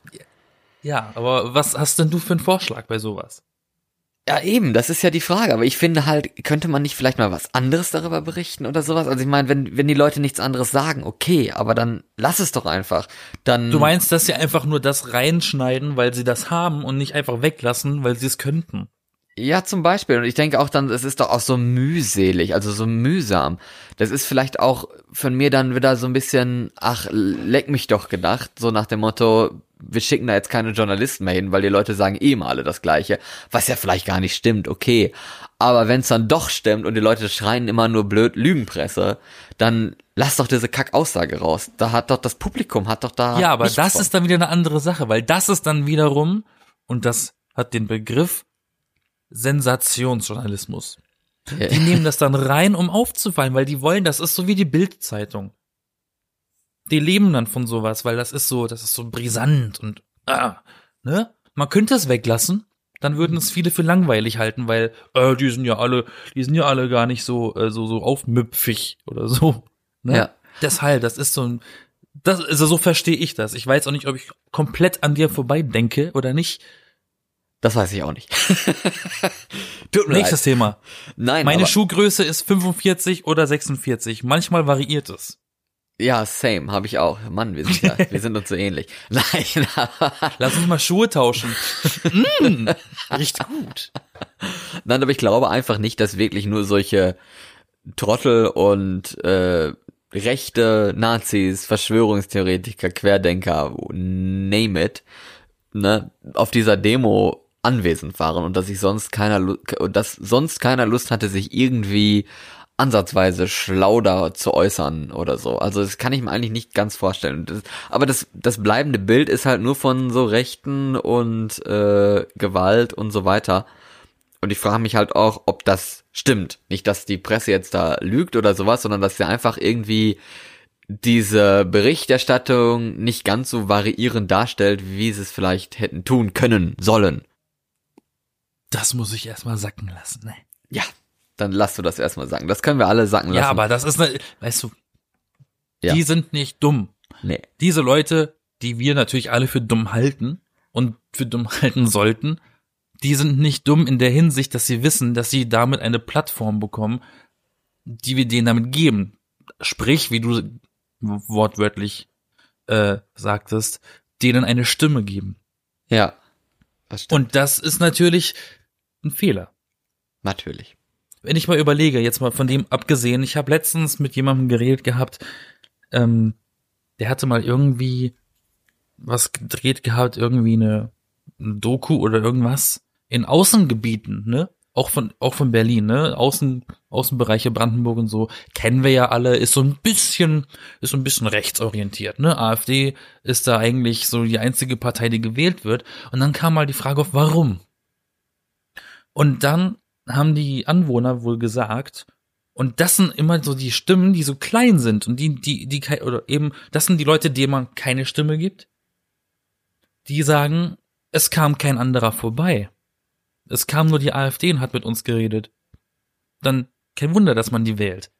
Speaker 1: Ja, aber was hast denn du für einen Vorschlag bei sowas?
Speaker 2: Ja, eben, das ist ja die Frage. Aber ich finde halt, könnte man nicht vielleicht mal was anderes darüber berichten oder sowas? Also ich meine, wenn, wenn die Leute nichts anderes sagen, okay, aber dann lass es doch einfach. Dann.
Speaker 1: Du meinst, dass sie einfach nur das reinschneiden, weil sie das haben und nicht einfach weglassen, weil sie es könnten?
Speaker 2: Ja, zum Beispiel. Und ich denke auch dann, es ist doch auch so mühselig, also so mühsam. Das ist vielleicht auch von mir dann wieder so ein bisschen, ach, leck mich doch gedacht, so nach dem Motto, wir schicken da jetzt keine Journalisten mehr hin, weil die Leute sagen eh mal alle das Gleiche, was ja vielleicht gar nicht stimmt, okay. Aber wenn es dann doch stimmt und die Leute schreien immer nur blöd Lügenpresse, dann lass doch diese Kackaussage raus. Da hat doch das Publikum, hat doch da.
Speaker 1: ja, aber das
Speaker 2: von.
Speaker 1: ist dann wieder eine andere Sache, weil das ist dann wiederum, und das hat den Begriff Sensationsjournalismus. Die nehmen das dann rein, um aufzufallen, weil die wollen, das ist so wie die Bildzeitung. Die leben dann von sowas, weil das ist so, das ist so brisant und ah, ne? Man könnte es weglassen, dann würden es viele für langweilig halten, weil äh, die sind ja alle, die sind ja alle gar nicht so äh, so so aufmüpfig oder so. Ne?
Speaker 2: Ja.
Speaker 1: Deshalb, das ist so ein, das also so verstehe ich das. Ich weiß auch nicht, ob ich komplett an dir vorbei denke oder nicht.
Speaker 2: Das weiß ich auch nicht. <laughs> Tut mir
Speaker 1: Nächstes
Speaker 2: leid.
Speaker 1: Thema.
Speaker 2: Nein,
Speaker 1: Meine Schuhgröße ist 45 oder 46. Manchmal variiert es.
Speaker 2: Ja, same, habe ich auch. Mann, wir sind ja, <laughs> wir sind uns so ähnlich. <laughs> Nein,
Speaker 1: Lass uns mal Schuhe tauschen. mm, riecht gut.
Speaker 2: nein, aber ich glaube einfach nicht, dass wirklich nur solche Trottel und äh, rechte Nazis, Verschwörungstheoretiker, Querdenker, name it, ne, auf dieser Demo anwesend waren und dass sich sonst keiner, dass sonst keiner Lust hatte, sich irgendwie ansatzweise schlau da zu äußern oder so. Also das kann ich mir eigentlich nicht ganz vorstellen. Das, aber das, das bleibende Bild ist halt nur von so Rechten und äh, Gewalt und so weiter. Und ich frage mich halt auch, ob das stimmt. Nicht, dass die Presse jetzt da lügt oder sowas, sondern dass sie einfach irgendwie diese Berichterstattung nicht ganz so variierend darstellt, wie sie es vielleicht hätten tun können, sollen.
Speaker 1: Das muss ich erstmal sacken lassen, ne?
Speaker 2: Ja, dann lass du das erstmal sagen. Das können wir alle sacken lassen.
Speaker 1: Ja, aber das ist ne, weißt du,
Speaker 2: Ja.
Speaker 1: die sind nicht dumm.
Speaker 2: nee.
Speaker 1: Diese Leute, die wir natürlich alle für dumm halten und für dumm <laughs> halten sollten, die sind nicht dumm in der Hinsicht, dass sie wissen, dass sie damit eine Plattform bekommen, die wir denen damit geben. Sprich, wie du wortwörtlich äh, sagtest, denen eine Stimme geben.
Speaker 2: Ja. Das.
Speaker 1: Und das ist natürlich ein Fehler.
Speaker 2: Natürlich.
Speaker 1: wenn ich mal überlege, jetzt mal von dem abgesehen, ich habe letztens mit jemandem geredet gehabt, ähm, der hatte mal irgendwie was gedreht gehabt, irgendwie eine, eine Doku oder irgendwas in Außengebieten, ne? Auch von auch von Berlin, ne? Außen Außenbereiche Brandenburg und so kennen wir ja alle, ist so ein bisschen ist so ein bisschen rechtsorientiert, ne? AfD ist da eigentlich so die einzige Partei, die gewählt wird und dann kam mal die Frage auf warum. Und dann haben die Anwohner wohl gesagt, und das sind immer so die Stimmen, die so klein sind und die, die, die, oder eben, das sind die Leute, denen man keine Stimme gibt. Die sagen, es kam kein anderer vorbei. Es kam nur die AfD und hat mit uns geredet. Dann kein Wunder, dass man die wählt.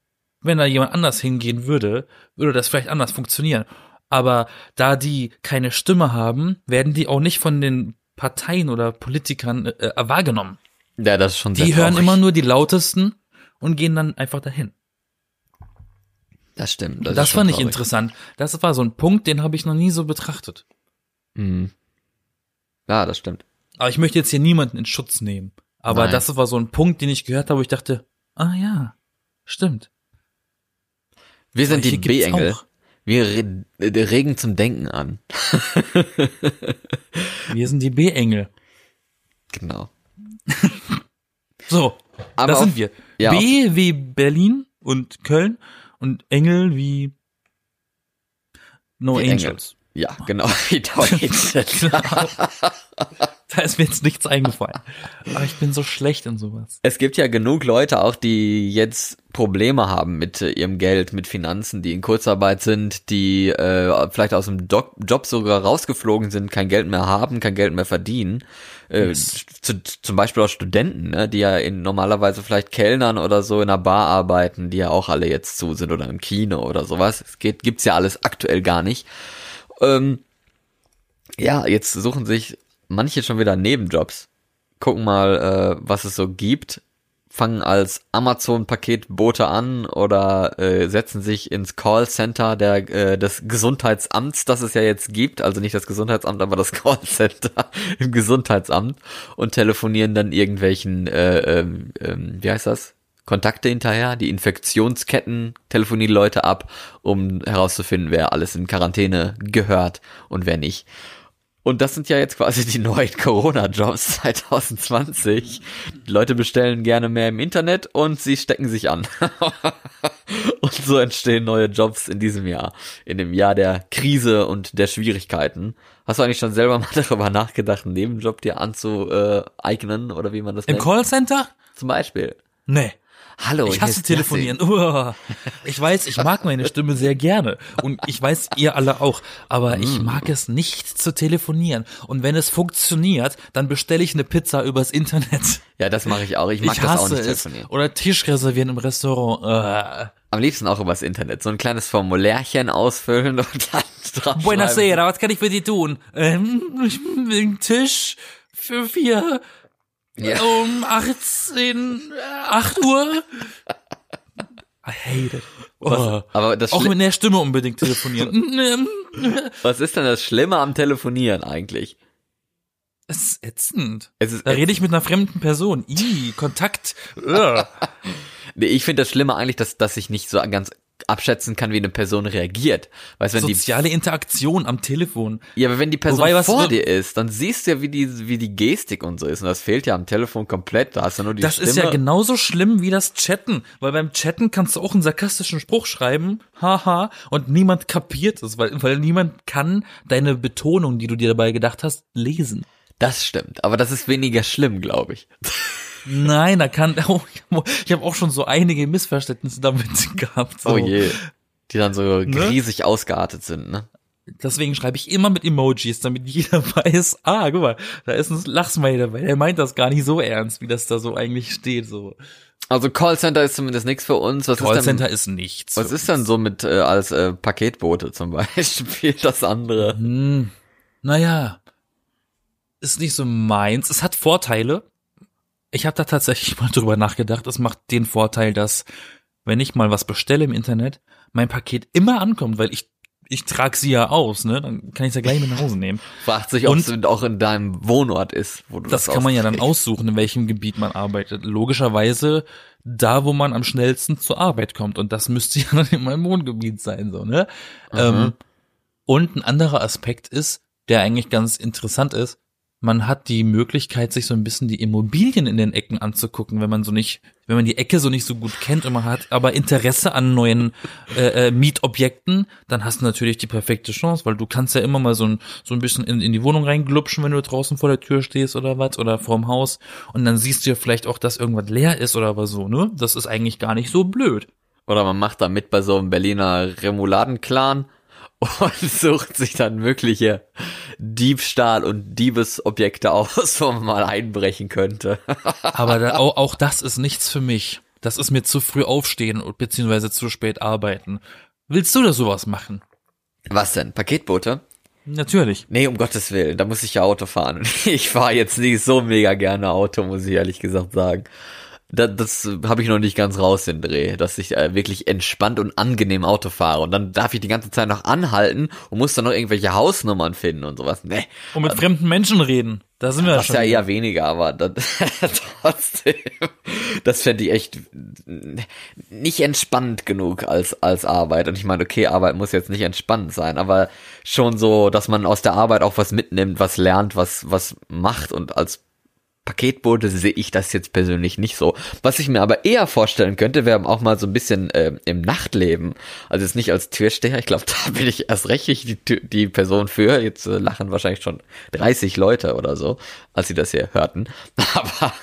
Speaker 1: Wenn da jemand anders hingehen würde, würde das vielleicht anders funktionieren. Aber da die keine Stimme haben, werden die auch nicht von den Parteien oder Politikern äh, äh, wahrgenommen.
Speaker 2: Ja, das ist schon sehr
Speaker 1: Die hören
Speaker 2: traurig.
Speaker 1: immer nur die lautesten und gehen dann einfach dahin.
Speaker 2: Das stimmt. Das,
Speaker 1: Das, fand ich
Speaker 2: traurig.
Speaker 1: interessant. Das war so ein Punkt, den habe ich noch nie so betrachtet.
Speaker 2: Mhm. Ja, das stimmt.
Speaker 1: Aber ich möchte jetzt hier niemanden in Schutz nehmen. Aber
Speaker 2: Nein.
Speaker 1: das war so ein Punkt, den ich gehört habe, wo ich dachte, ah ja, stimmt.
Speaker 2: Wir sind die B-Engel. Wir re äh, regen zum Denken an.
Speaker 1: Wir sind die B-Engel. <laughs>
Speaker 2: Genau. <laughs>
Speaker 1: So,
Speaker 2: Aber
Speaker 1: da
Speaker 2: auf-
Speaker 1: sind wir.
Speaker 2: ja,
Speaker 1: B wie Berlin und Köln und Engel wie No
Speaker 2: Wie Engel.
Speaker 1: Angels.
Speaker 2: Ja, genau. Wie Deutsche. <laughs> <laughs> <laughs>
Speaker 1: Da ist mir jetzt nichts eingefallen. Aber ich bin so schlecht in sowas.
Speaker 2: Es gibt ja genug Leute auch, die jetzt Probleme haben mit äh, ihrem Geld, mit Finanzen, die in Kurzarbeit sind, die äh, vielleicht aus dem Doc Job sogar rausgeflogen sind, kein Geld mehr haben, kein Geld mehr verdienen. Äh,
Speaker 1: Yes.
Speaker 2: zu, zum Beispiel auch Studenten, ne, die ja in, normalerweise vielleicht Kellnern oder so in einer Bar arbeiten, die ja auch alle jetzt zu sind oder im Kino oder sowas. Es geht, gibt's ja alles aktuell gar nicht. Ähm, ja, jetzt suchen sich manche schon wieder Nebenjobs. Gucken mal, äh, was es so gibt. Fangen als Amazon-Paketbote an oder äh, setzen sich ins Callcenter der, äh, des Gesundheitsamts, das es ja jetzt gibt. Also nicht das Gesundheitsamt, aber das <laughs> Callcenter im Gesundheitsamt und telefonieren dann irgendwelchen, äh, ähm, ähm, wie heißt das? Kontakte hinterher, die Infektionsketten telefonieren die Leute ab, um herauszufinden, wer alles in Quarantäne gehört und wer nicht. Und das sind ja jetzt quasi die neuen <laughs> Corona-Jobs 2020. Die Leute bestellen gerne mehr im Internet und sie stecken sich an. <laughs> und so entstehen neue Jobs in diesem Jahr. In dem Jahr der Krise und der Schwierigkeiten. Hast du eigentlich schon selber <laughs> mal darüber nachgedacht, einen Nebenjob dir anzueignen oder wie man das
Speaker 1: Im
Speaker 2: nennt?
Speaker 1: Callcenter?
Speaker 2: Zum Beispiel.
Speaker 1: Nee.
Speaker 2: Hallo,
Speaker 1: Ich hasse telefonieren. <laughs> Uah. Ich weiß, ich mag meine Stimme sehr gerne. Und ich weiß, ihr alle auch. Aber ich
Speaker 2: Mm.
Speaker 1: mag es nicht zu telefonieren. Und wenn es funktioniert, dann bestelle ich eine Pizza übers Internet.
Speaker 2: Ja, das mache ich auch. Ich mag
Speaker 1: ich
Speaker 2: das auch nicht
Speaker 1: es.
Speaker 2: telefonieren.
Speaker 1: Oder Tisch reservieren im Restaurant. Äh.
Speaker 2: Am liebsten auch übers Internet. So ein kleines Formulärchen ausfüllen <laughs> und dann drauf
Speaker 1: Buenasera, was kann ich für die tun? Ähm, ich Tisch für vier
Speaker 2: Ja.
Speaker 1: um 18, äh, 8 Uhr. I hate it.
Speaker 2: Was,
Speaker 1: Oh.
Speaker 2: aber das
Speaker 1: Auch
Speaker 2: Schli-
Speaker 1: mit der Stimme unbedingt telefonieren. <laughs>
Speaker 2: was ist denn das Schlimme am Telefonieren eigentlich?
Speaker 1: Es ist ätzend.
Speaker 2: Es ist
Speaker 1: Da rede ich mit einer fremden Person. Ih, Kontakt. <laughs>
Speaker 2: Nee, ich finde das Schlimme eigentlich, dass, dass ich nicht so ganz abschätzen kann, wie eine Person reagiert. Weißt wenn die,
Speaker 1: Soziale Interaktion am Telefon.
Speaker 2: ja, aber wenn die Person
Speaker 1: Wobei,
Speaker 2: vor dir ist, dann siehst du ja, wie die, wie die Gestik und so ist. Und das fehlt ja am Telefon komplett. Da hast du nur die
Speaker 1: Das
Speaker 2: Stimme.
Speaker 1: ist ja genauso schlimm wie das Chatten, weil beim Chatten kannst du auch einen sarkastischen Spruch schreiben, haha, und niemand kapiert es, weil, weil niemand kann deine Betonung, die du dir dabei gedacht hast, lesen.
Speaker 2: Das stimmt. Aber das ist weniger schlimm, glaube ich. <laughs>
Speaker 1: Nein, da kann, <laughs> oh, ich habe auch schon so einige Missverständnisse damit <laughs> gehabt. So.
Speaker 2: Oh je. Die dann so ne? riesig ausgeartet sind, ne?
Speaker 1: Deswegen schreibe ich immer mit Emojis, damit <laughs> jeder weiß, ah, guck mal, da ist ein Lachsmiley dabei. Der meint das gar nicht so ernst, wie das da so eigentlich steht, so.
Speaker 2: Also Callcenter ist zumindest nichts für uns.
Speaker 1: Was Callcenter ist, denn, ist nichts.
Speaker 2: Was ist denn so mit äh, als äh, Paketbote zum Beispiel das andere?
Speaker 1: Hm, naja, ist nicht so meins. Es hat Vorteile. Ich habe da tatsächlich <laughs> mal drüber nachgedacht. Es macht den Vorteil, dass wenn ich mal was bestelle im Internet, mein Paket immer ankommt, weil ich ich trage sie ja aus, ne? Dann kann ich es ja gleich mit nach Hause nehmen. <laughs>
Speaker 2: Fragt sich, ob es auch in deinem Wohnort ist,
Speaker 1: wo du das, das kann man ja dann aussuchen, in welchem Gebiet man arbeitet. Logischerweise da, wo man am schnellsten zur Arbeit kommt. Und das müsste <laughs> ja dann in meinem Wohngebiet sein, so, ne? Ähm, und ein anderer Aspekt ist, der eigentlich ganz interessant ist, man hat die Möglichkeit, sich so ein bisschen die Immobilien in den Ecken anzugucken, wenn man so nicht, wenn man die Ecke so nicht so gut kennt und man hat aber Interesse an neuen äh, äh, Mietobjekten, dann hast du natürlich die perfekte Chance, weil du kannst ja immer mal so ein, so ein bisschen in, in die Wohnung reinglupschen, wenn du draußen vor der Tür stehst oder was oder vorm Haus und dann siehst du ja vielleicht auch, dass irgendwas leer ist oder was so, ne? Das ist eigentlich gar nicht so blöd.
Speaker 2: Oder man macht da mit bei so einem Berliner Remouladen-Clan und <laughs> sucht sich dann mögliche Diebstahl- und Diebesobjekte aus, wo man mal einbrechen könnte. <laughs>
Speaker 1: Aber da, auch, auch das ist nichts für mich. Das ist mir zu früh aufstehen beziehungsweise zu spät arbeiten. Willst du da sowas machen?
Speaker 2: Was denn? Paketboote?
Speaker 1: Natürlich.
Speaker 2: Nee, um Gottes Willen, da muss ich ja Auto fahren. <laughs> Ich fahre jetzt nicht so mega gerne Auto, muss ich ehrlich gesagt sagen das, das habe ich noch nicht ganz raus, den Dreh, dass ich äh, wirklich entspannt und angenehm Auto fahre. Und dann darf ich die ganze Zeit noch anhalten und muss dann noch irgendwelche Hausnummern finden und sowas. Nee.
Speaker 1: Und mit also, fremden Menschen reden. Da sind wir
Speaker 2: das
Speaker 1: schon.
Speaker 2: Das ja eher weniger, aber das, <laughs> trotzdem, das fände ich echt nicht entspannt genug als, als Arbeit. Und ich meine, okay, Arbeit muss jetzt nicht entspannt sein, aber schon so, dass man aus der Arbeit auch was mitnimmt, was lernt, was, was macht und als Paketboote sehe ich das jetzt persönlich nicht so. Was ich mir aber eher vorstellen könnte, wäre auch mal so ein bisschen äh, im Nachtleben. Also jetzt nicht als Türsteher, ich glaube, <laughs> da bin ich erst recht die, die Person für. Jetzt äh, lachen wahrscheinlich schon 30 Leute oder so, als sie das hier hörten. <laughs> Aber,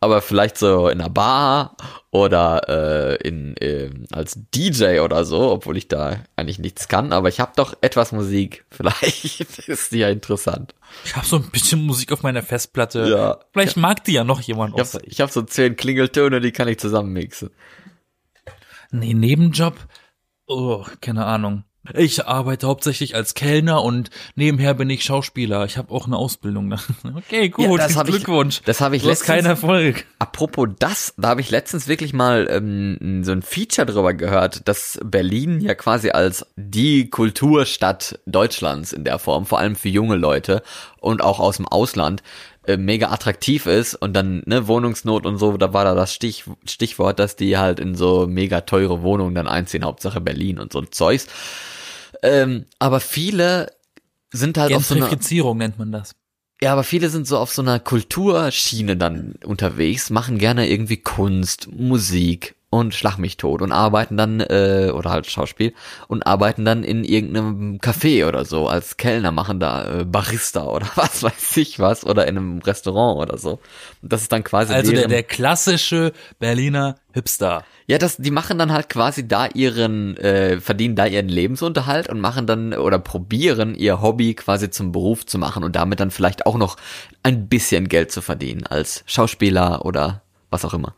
Speaker 2: aber vielleicht so in einer Bar oder äh, in, äh, als DJ oder so, obwohl ich da eigentlich nichts kann, aber ich habe doch etwas Musik. <laughs> Vielleicht ist die ja interessant.
Speaker 1: Ich habe so ein bisschen Musik auf meiner Festplatte. Ja. Vielleicht mag die ja noch jemand.
Speaker 2: Ich habe hab so zehn Klingeltöne, die kann ich zusammenmixen.
Speaker 1: Nee, Nebenjob? Oh, keine Ahnung. Ich arbeite hauptsächlich als Kellner und nebenher bin ich Schauspieler. Ich habe auch eine Ausbildung. <laughs> Okay, gut. Ja,
Speaker 2: das hab Glückwunsch. Ich, das habe ich
Speaker 1: du letztens. keinen Erfolg.
Speaker 2: Apropos das, da habe ich letztens wirklich mal ähm, so ein Feature drüber gehört, dass Berlin ja quasi als die Kulturstadt Deutschlands in der Form, vor allem für junge Leute und auch aus dem Ausland, äh, mega attraktiv ist und dann ne Wohnungsnot und so, da war da das Stich, Stichwort, dass die halt in so mega teure Wohnungen dann einziehen, Hauptsache Berlin und so ein Zeugs. Ähm, aber viele sind halt auf so
Speaker 1: einer nennt man das.
Speaker 2: Ja, aber viele sind so auf so einer Kulturschiene dann unterwegs, machen gerne irgendwie Kunst, Musik, und schlag mich tot und arbeiten dann, äh, oder halt Schauspiel, und arbeiten dann in irgendeinem Café oder so, als Kellner machen da äh, Barista oder <laughs> was weiß ich was, oder in einem Restaurant oder so. Das ist dann quasi.
Speaker 1: Also der, der klassische Berliner Hipster.
Speaker 2: Ja, das, die machen dann halt quasi da ihren, äh, verdienen da ihren Lebensunterhalt und machen dann oder probieren ihr Hobby quasi zum Beruf zu machen und damit dann vielleicht auch noch ein bisschen Geld zu verdienen als Schauspieler oder was auch immer.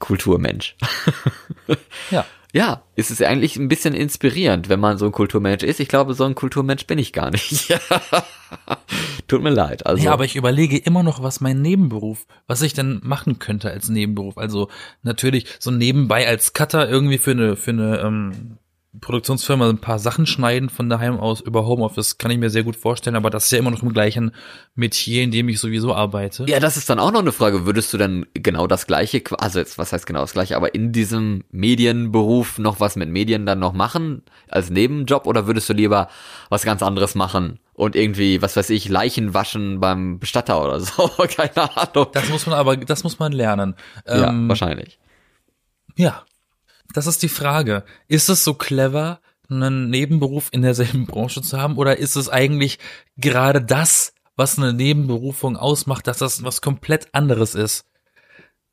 Speaker 2: Kulturmensch. <laughs>
Speaker 1: ja.
Speaker 2: Ja, ist es eigentlich ein bisschen inspirierend, wenn man so ein Kulturmensch ist. Ich glaube, so ein Kulturmensch bin ich gar nicht. <laughs> Tut mir leid. Also.
Speaker 1: Ja, aber ich überlege immer noch, was mein Nebenberuf, was ich denn machen könnte als Nebenberuf. Also natürlich so nebenbei als Cutter irgendwie für eine, für eine ähm, Produktionsfirma ein paar Sachen schneiden von daheim aus über Homeoffice, kann ich mir sehr gut vorstellen, aber das ist ja immer noch im gleichen Metier, in dem ich sowieso arbeite.
Speaker 2: Ja, das ist dann auch noch eine Frage. Würdest du dann genau das gleiche, also jetzt, was heißt genau das gleiche, aber in diesem Medienberuf noch was mit Medien dann noch machen als Nebenjob oder würdest du lieber was ganz anderes machen und irgendwie, was weiß ich, Leichen waschen beim Bestatter oder so? <laughs> Keine Ahnung.
Speaker 1: Das muss man aber, das muss man lernen.
Speaker 2: Ja, ähm, wahrscheinlich.
Speaker 1: Ja, das ist die Frage. Ist es so clever, einen Nebenberuf in derselben Branche zu haben, oder ist es eigentlich gerade das, was eine Nebenberufung ausmacht, dass das was komplett anderes ist?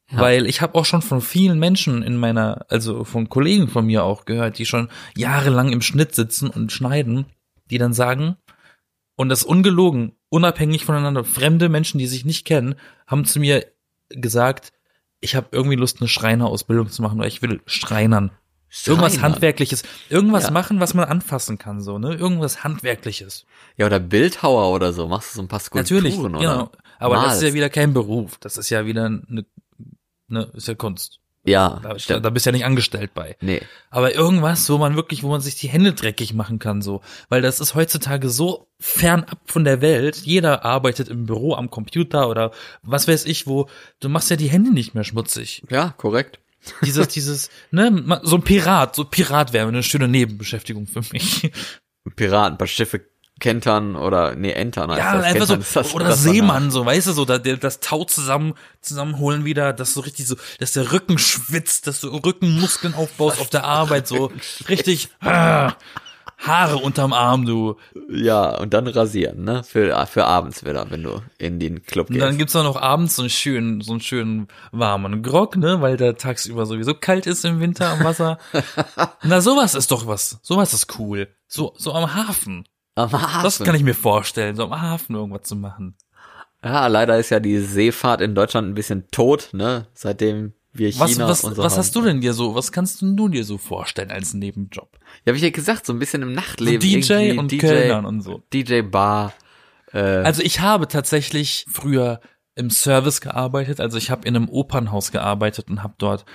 Speaker 1: Weil ich habe auch schon von vielen Menschen in meiner, also von Kollegen von mir auch gehört, die schon jahrelang im Schnitt sitzen und schneiden, die dann sagen, und das ungelogen, unabhängig voneinander, fremde Menschen, die sich nicht kennen, haben zu mir gesagt, ich habe irgendwie Lust, eine Schreinerausbildung zu machen, oder ich will Schreinern. Irgendwas
Speaker 2: Schreiner.
Speaker 1: Handwerkliches. Irgendwas
Speaker 2: Ja.
Speaker 1: machen, was man anfassen kann, so, ne? Irgendwas Handwerkliches.
Speaker 2: Ja, oder Bildhauer oder so. Machst du so ein paar Skulpturen
Speaker 1: Natürlich,
Speaker 2: oder?
Speaker 1: genau. Aber das ist ja
Speaker 2: malst.
Speaker 1: wieder kein Beruf. Das ist ja wieder eine, ne, ist ja Kunst.
Speaker 2: Ja,
Speaker 1: Da,
Speaker 2: stimmt.
Speaker 1: da bist du ja nicht angestellt bei.
Speaker 2: Nee.
Speaker 1: Aber irgendwas, wo man wirklich, wo man sich die Hände dreckig machen kann, so. Weil das ist heutzutage so fernab von der Welt. Jeder arbeitet im Büro am Computer oder was weiß ich, wo du machst ja die Hände nicht mehr schmutzig.
Speaker 2: Ja, korrekt. <laughs>
Speaker 1: Dieses, dieses, ne, so ein Pirat, so Pirat wäre eine schöne Nebenbeschäftigung für mich.
Speaker 2: Piraten, ein paar Schiffe kentern oder, nee, entern heißt
Speaker 1: Ja,
Speaker 2: das.
Speaker 1: einfach so,
Speaker 2: Kentern ist das-
Speaker 1: oder
Speaker 2: das danach.
Speaker 1: Seemann, so, weißt du, so, da, das Tau zusammen, zusammenholen wieder, dass so richtig so, dass der Rücken schwitzt, dass du Rückenmuskeln aufbaust auf der Arbeit, so, <laughs> richtig, ah, Haare unterm Arm, du.
Speaker 2: Ja, und dann rasieren, ne? Für, für abends wieder, wenn du in den Club
Speaker 1: Und
Speaker 2: gehst.
Speaker 1: dann gibt's auch noch abends so einen schönen, so einen schönen warmen Grog, ne, weil der tagsüber sowieso kalt ist im Winter am Wasser. <laughs> Na, sowas ist doch was. Sowas ist cool. So, so am Hafen.
Speaker 2: Am Hafen.
Speaker 1: Das kann ich mir vorstellen, so am Hafen irgendwas zu machen.
Speaker 2: Ja, leider ist ja die Seefahrt in Deutschland ein bisschen tot, ne? Seitdem wir China
Speaker 1: Was, was,
Speaker 2: und so
Speaker 1: was
Speaker 2: haben.
Speaker 1: hast du denn dir so, was kannst du denn dir so vorstellen als Nebenjob?
Speaker 2: Ja, hab ich ja gesagt, so ein bisschen im
Speaker 1: So
Speaker 2: Nachtleben.
Speaker 1: DJ
Speaker 2: irgendwie
Speaker 1: und
Speaker 2: DJ,
Speaker 1: Kellnern und so.
Speaker 2: DJ Bar. Äh,
Speaker 1: Also ich habe tatsächlich früher im Service gearbeitet, also ich habe in einem Opernhaus gearbeitet und habe dort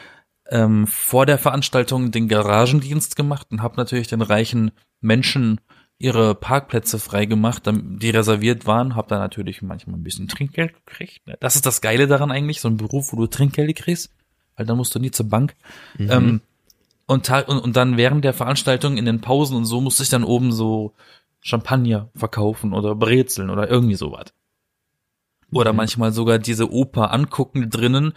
Speaker 1: ähm, vor der Veranstaltung den Garagendienst gemacht und habe natürlich den reichen Menschen ihre Parkplätze frei gemacht, dam- die reserviert waren, habe da natürlich manchmal ein bisschen Trinkgeld gekriegt. ne? Das ist das Geile daran eigentlich, so ein Beruf, wo du Trinkgeld kriegst, weil dann musst du nie zur Bank. Ähm, und, und, und dann während der Veranstaltung in den Pausen und so musste ich dann oben so Champagner verkaufen oder Brezeln oder irgendwie sowas. Oder manchmal sogar diese Oper angucken drinnen,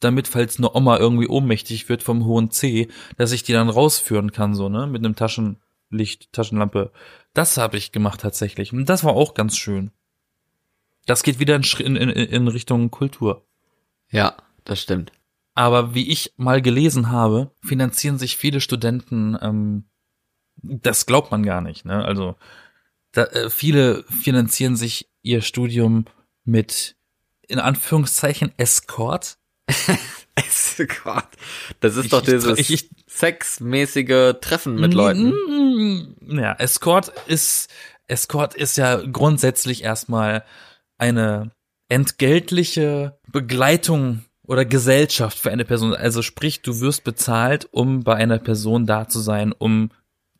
Speaker 1: damit, falls eine Oma irgendwie ohnmächtig wird vom hohen C, dass ich die dann rausführen kann, so, ne, mit einem Taschenlicht, Taschenlampe. Das habe ich gemacht tatsächlich. Und das war auch ganz schön. Das geht wieder in, in, in Richtung Kultur.
Speaker 2: ja, das stimmt.
Speaker 1: Aber wie ich mal gelesen habe, finanzieren sich viele Studenten, ähm, das glaubt man gar nicht, ne? Also da, äh, viele finanzieren sich ihr Studium mit in Anführungszeichen Escort. <laughs>
Speaker 2: Gott. Das ist
Speaker 1: Ich-
Speaker 2: doch dieses
Speaker 1: ich- ich-
Speaker 2: sexmäßige Treffen mit Leuten.
Speaker 1: Mm, Ja, Escort ist Escort ist ja grundsätzlich erstmal eine entgeltliche Begleitung oder Gesellschaft für eine Person. Also sprich, du wirst bezahlt, um bei einer Person da zu sein, um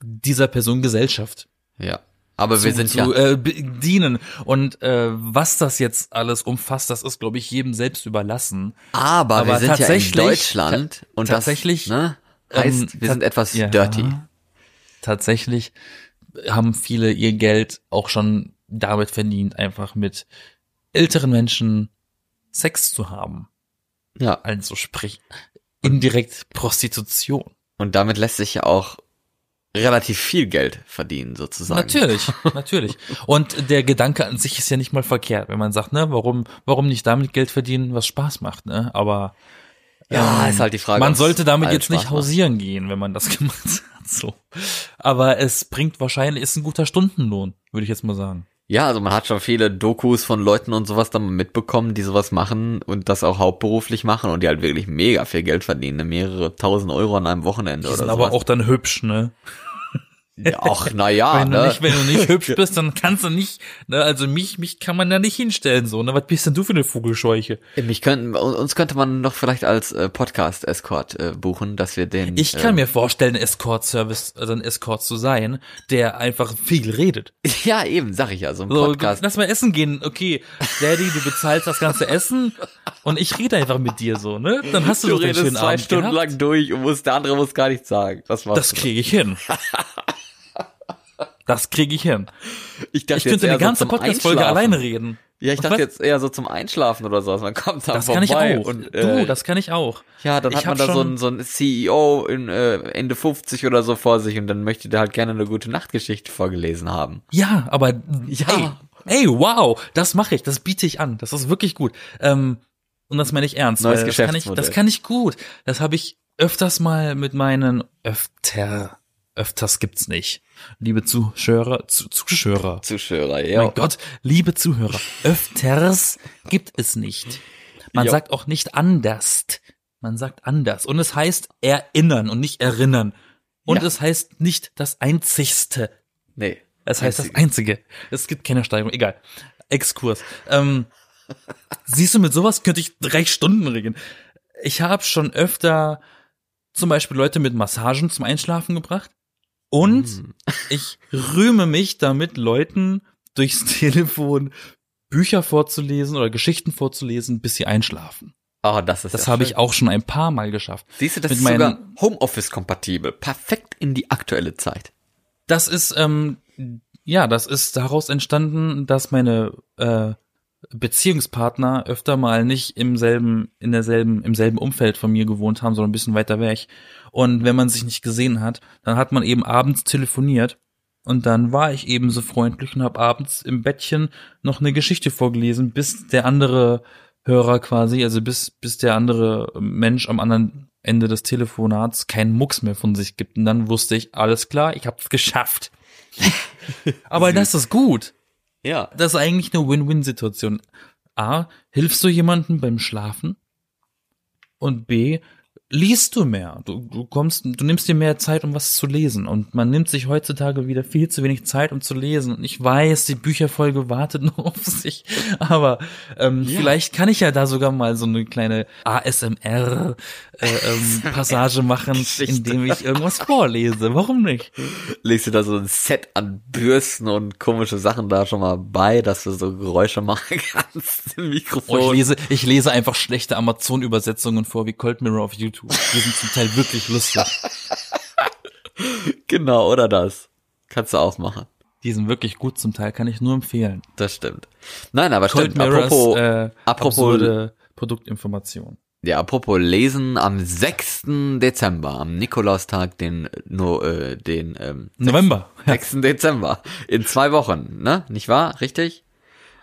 Speaker 1: dieser Person Gesellschaft
Speaker 2: Ja. Aber wir
Speaker 1: zu,
Speaker 2: sind
Speaker 1: zu
Speaker 2: ja.
Speaker 1: äh, bedienen. Und äh, was das jetzt alles umfasst, das ist, glaube ich, jedem selbst überlassen.
Speaker 2: Aber, wir
Speaker 1: aber
Speaker 2: sind ja in
Speaker 1: tatsächlich-
Speaker 2: Deutschland und
Speaker 1: tatsächlich,
Speaker 2: das ne, heißt,
Speaker 1: ähm,
Speaker 2: wir sind etwas
Speaker 1: ja.
Speaker 2: dirty.
Speaker 1: tatsächlich haben viele ihr Geld auch schon damit verdient, einfach mit älteren Menschen Sex zu haben.
Speaker 2: Ja.
Speaker 1: Also sprich, indirekt Prostitution.
Speaker 2: Und damit lässt sich ja auch relativ viel Geld verdienen, sozusagen.
Speaker 1: Natürlich, <laughs> natürlich. Und der Gedanke an sich ist ja nicht mal verkehrt, wenn man sagt, ne, warum, warum nicht damit Geld verdienen, was Spaß macht, ne? Aber
Speaker 2: Ja,
Speaker 1: ähm,
Speaker 2: ist halt die Frage.
Speaker 1: Man sollte damit jetzt nicht
Speaker 2: Spaß macht.
Speaker 1: hausieren gehen, wenn man das <laughs> gemacht hat. So. Aber es bringt wahrscheinlich, ist ein guter Stundenlohn, würde ich jetzt mal sagen.
Speaker 2: Ja, also man hat schon viele Dokus von Leuten und sowas dann mitbekommen, die sowas machen und das auch hauptberuflich machen und die halt wirklich mega viel Geld verdienen, ne? mehrere tausend Euro an einem Wochenende
Speaker 1: Die
Speaker 2: oder
Speaker 1: sind
Speaker 2: so.
Speaker 1: aber auch dann hübsch, ne?
Speaker 2: Ach, na ja,
Speaker 1: wenn, du
Speaker 2: ne?
Speaker 1: nicht, wenn du nicht <laughs> hübsch bist, dann kannst du nicht, ne, also mich, mich kann man da nicht hinstellen, so, ne? Was bist denn du für eine Vogelscheuche?
Speaker 2: Mich könnten, uns könnte man noch vielleicht als äh, Podcast-Escort äh, buchen, dass wir den.
Speaker 1: Ich kann
Speaker 2: äh,
Speaker 1: mir vorstellen, Escort-Service, also ein Escort zu sein, der einfach viel redet. <laughs>
Speaker 2: Ja, eben, sag ich ja, so ein
Speaker 1: So,
Speaker 2: Podcast.
Speaker 1: lass mal essen gehen. Okay, Daddy, du bezahlst das ganze Essen und ich rede einfach mit dir so, ne? Dann hast du,
Speaker 2: du
Speaker 1: doch den
Speaker 2: redest
Speaker 1: schönen
Speaker 2: zwei
Speaker 1: Abend
Speaker 2: Stunden
Speaker 1: gehabt.
Speaker 2: lang durch und muss, der andere muss gar nichts sagen. Das.
Speaker 1: Das kriege ich hin. <laughs> Das kriege ich hin.
Speaker 2: ich dachte
Speaker 1: Ich könnte
Speaker 2: eher
Speaker 1: eine ganze
Speaker 2: so
Speaker 1: Podcast-Folge alleine reden.
Speaker 2: Ja, ich
Speaker 1: Und
Speaker 2: dachte
Speaker 1: was?
Speaker 2: jetzt eher so zum Einschlafen oder sowas. Man kommt dann
Speaker 1: Das
Speaker 2: vorbei
Speaker 1: kann ich auch.
Speaker 2: und
Speaker 1: du,
Speaker 2: äh,
Speaker 1: das kann ich auch.
Speaker 2: ja, dann
Speaker 1: ich
Speaker 2: hat man da so einen, so einen CEO in äh, Ende 50 oder so vor sich und dann möchte der halt gerne eine gute Nachtgeschichte vorgelesen haben.
Speaker 1: Ja, aber
Speaker 2: Ja.
Speaker 1: Hey, hey, wow, das mache ich, das biete ich an. Das ist wirklich gut. Ähm, Und das meine ich ernst.
Speaker 2: Neues
Speaker 1: weil das kann ich, das kann ich gut. Das habe ich öfters mal mit meinen öfter, öfters gibt's nicht. Liebe Zuschauer, zu, Zuschauer. <laughs>
Speaker 2: Zuschauer, ja.
Speaker 1: Mein Gott, liebe Zuhörer, öfters gibt es nicht. Man
Speaker 2: Jo.
Speaker 1: sagt auch nicht anders. Man sagt anders. Und es heißt erinnern und nicht erinnern. Und
Speaker 2: Ja.
Speaker 1: es heißt nicht das Einzigste.
Speaker 2: Nee.
Speaker 1: Es heißt das Einzige. Es gibt keine Steigerung. Egal. Exkurs. Ähm, <laughs> siehst du, mit sowas könnte ich drei Stunden reden. Ich habe schon öfter zum Beispiel Leute mit Massagen zum Einschlafen gebracht. Und
Speaker 2: Hm.
Speaker 1: ich rühme mich damit, Leuten durchs <laughs> Telefon Bücher vorzulesen oder Geschichten vorzulesen, bis sie einschlafen.
Speaker 2: Oh, das ist
Speaker 1: Das
Speaker 2: ja
Speaker 1: habe ich auch schon ein paar Mal geschafft.
Speaker 2: Siehst du, das
Speaker 1: mit
Speaker 2: ist sogar Homeoffice-kompatibel. Perfekt in die aktuelle Zeit.
Speaker 1: Das ist, ähm, ja, das ist daraus entstanden, dass meine äh, Beziehungspartner öfter mal nicht im selben, in derselben, im selben Umfeld von mir gewohnt haben, sondern ein bisschen weiter weg. Und wenn man sich nicht gesehen hat, dann hat man eben abends telefoniert. Und dann war ich eben so freundlich und habe abends im Bettchen noch eine Geschichte vorgelesen, bis der andere Hörer quasi, also bis, bis der andere Mensch am anderen Ende des Telefonats keinen Mucks mehr von sich gibt. Und dann wusste ich, alles klar, ich hab's geschafft. <laughs> Aber das ist gut.
Speaker 2: Ja.
Speaker 1: Das ist eigentlich eine Win-Win-Situation. A, hilfst du jemandem beim Schlafen? Und B, liest du mehr. Du, du kommst, du nimmst dir mehr Zeit, um was zu lesen. Und man nimmt sich heutzutage wieder viel zu wenig Zeit, um zu lesen. Und ich weiß, die Bücherfolge wartet <laughs> noch auf sich. Aber ähm, vielleicht kann ich ja da sogar mal so eine kleine ASMR äh, ähm, <laughs> Passage machen, indem ich irgendwas vorlese. Warum nicht?
Speaker 2: Legst du da so ein Set an Bürsten und komische Sachen da schon mal bei, dass du so Geräusche machen <laughs> kannst im Mikrofon?
Speaker 1: Oh, ich lese, ich lese einfach schlechte Amazon-Übersetzungen vor, wie Cold Mirror auf YouTube. Die sind zum Teil wirklich lustig. <laughs>
Speaker 2: Genau, oder das. Kannst du auch machen.
Speaker 1: Die sind wirklich gut zum Teil, kann ich nur empfehlen.
Speaker 2: Das stimmt. Nein, aber
Speaker 1: Cold
Speaker 2: stimmt.
Speaker 1: Mirrors,
Speaker 2: Apropos,
Speaker 1: äh,
Speaker 2: apropos,
Speaker 1: Produktinformation.
Speaker 2: ja, apropos Lesen, am 6. Dezember, am Nikolaustag, den, no, äh, den, ähm,
Speaker 1: November. Ja,
Speaker 2: 6. Dezember. In zwei Wochen, ne? Nicht wahr? Richtig?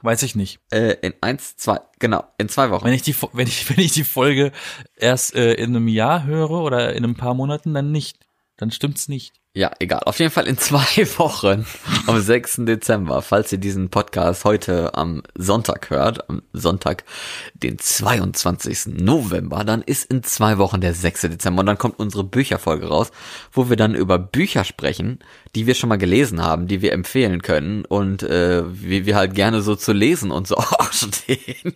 Speaker 1: Weiß ich nicht.
Speaker 2: Äh, in eins, zwei, genau, in zwei Wochen.
Speaker 1: Wenn ich die, wenn ich, <laughs> wenn ich die Folge erst äh, in einem Jahr höre oder in ein paar Monaten, dann nicht. Dann stimmt's nicht.
Speaker 2: Ja, egal. Auf jeden Fall in <laughs> zwei Wochen, am 6. Dezember, falls ihr diesen Podcast heute am Sonntag hört, am Sonntag, den 22. November, dann ist in zwei Wochen der 6. Dezember und dann kommt unsere Bücherfolge raus, wo wir dann über Bücher sprechen, die wir schon mal gelesen haben, die wir empfehlen können und äh, wie wir halt gerne so zu lesen und so <laughs> stehen.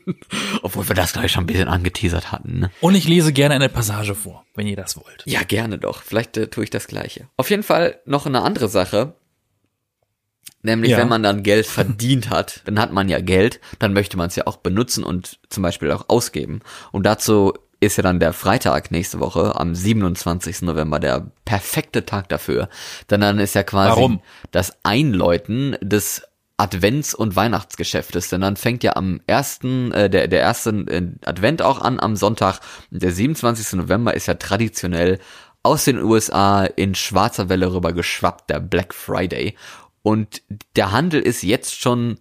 Speaker 2: Obwohl wir das, glaube ich, schon ein bisschen angeteasert hatten. Ne?
Speaker 1: Und ich lese gerne eine Passage vor, wenn ihr das wollt.
Speaker 2: Ja, gerne doch. Vielleicht äh, tue ich das Gleiche. Auf jeden Fall noch eine andere Sache. Nämlich,
Speaker 1: Ja.
Speaker 2: wenn man dann Geld verdient hat, <laughs> dann hat man ja Geld, dann möchte man es ja auch benutzen und zum Beispiel auch ausgeben. Und dazu ist ja dann der Freitag nächste Woche, am 27. November, der perfekte Tag dafür. Denn dann ist ja quasi
Speaker 1: Warum?
Speaker 2: das Einläuten des Advents- und Weihnachtsgeschäftes, denn dann fängt ja am ersten, äh, der, der erste äh, Advent auch an am Sonntag. Der 27. November ist ja traditionell aus den USA in schwarzer Welle rüber geschwappt, der Black Friday. Und der Handel ist jetzt schon,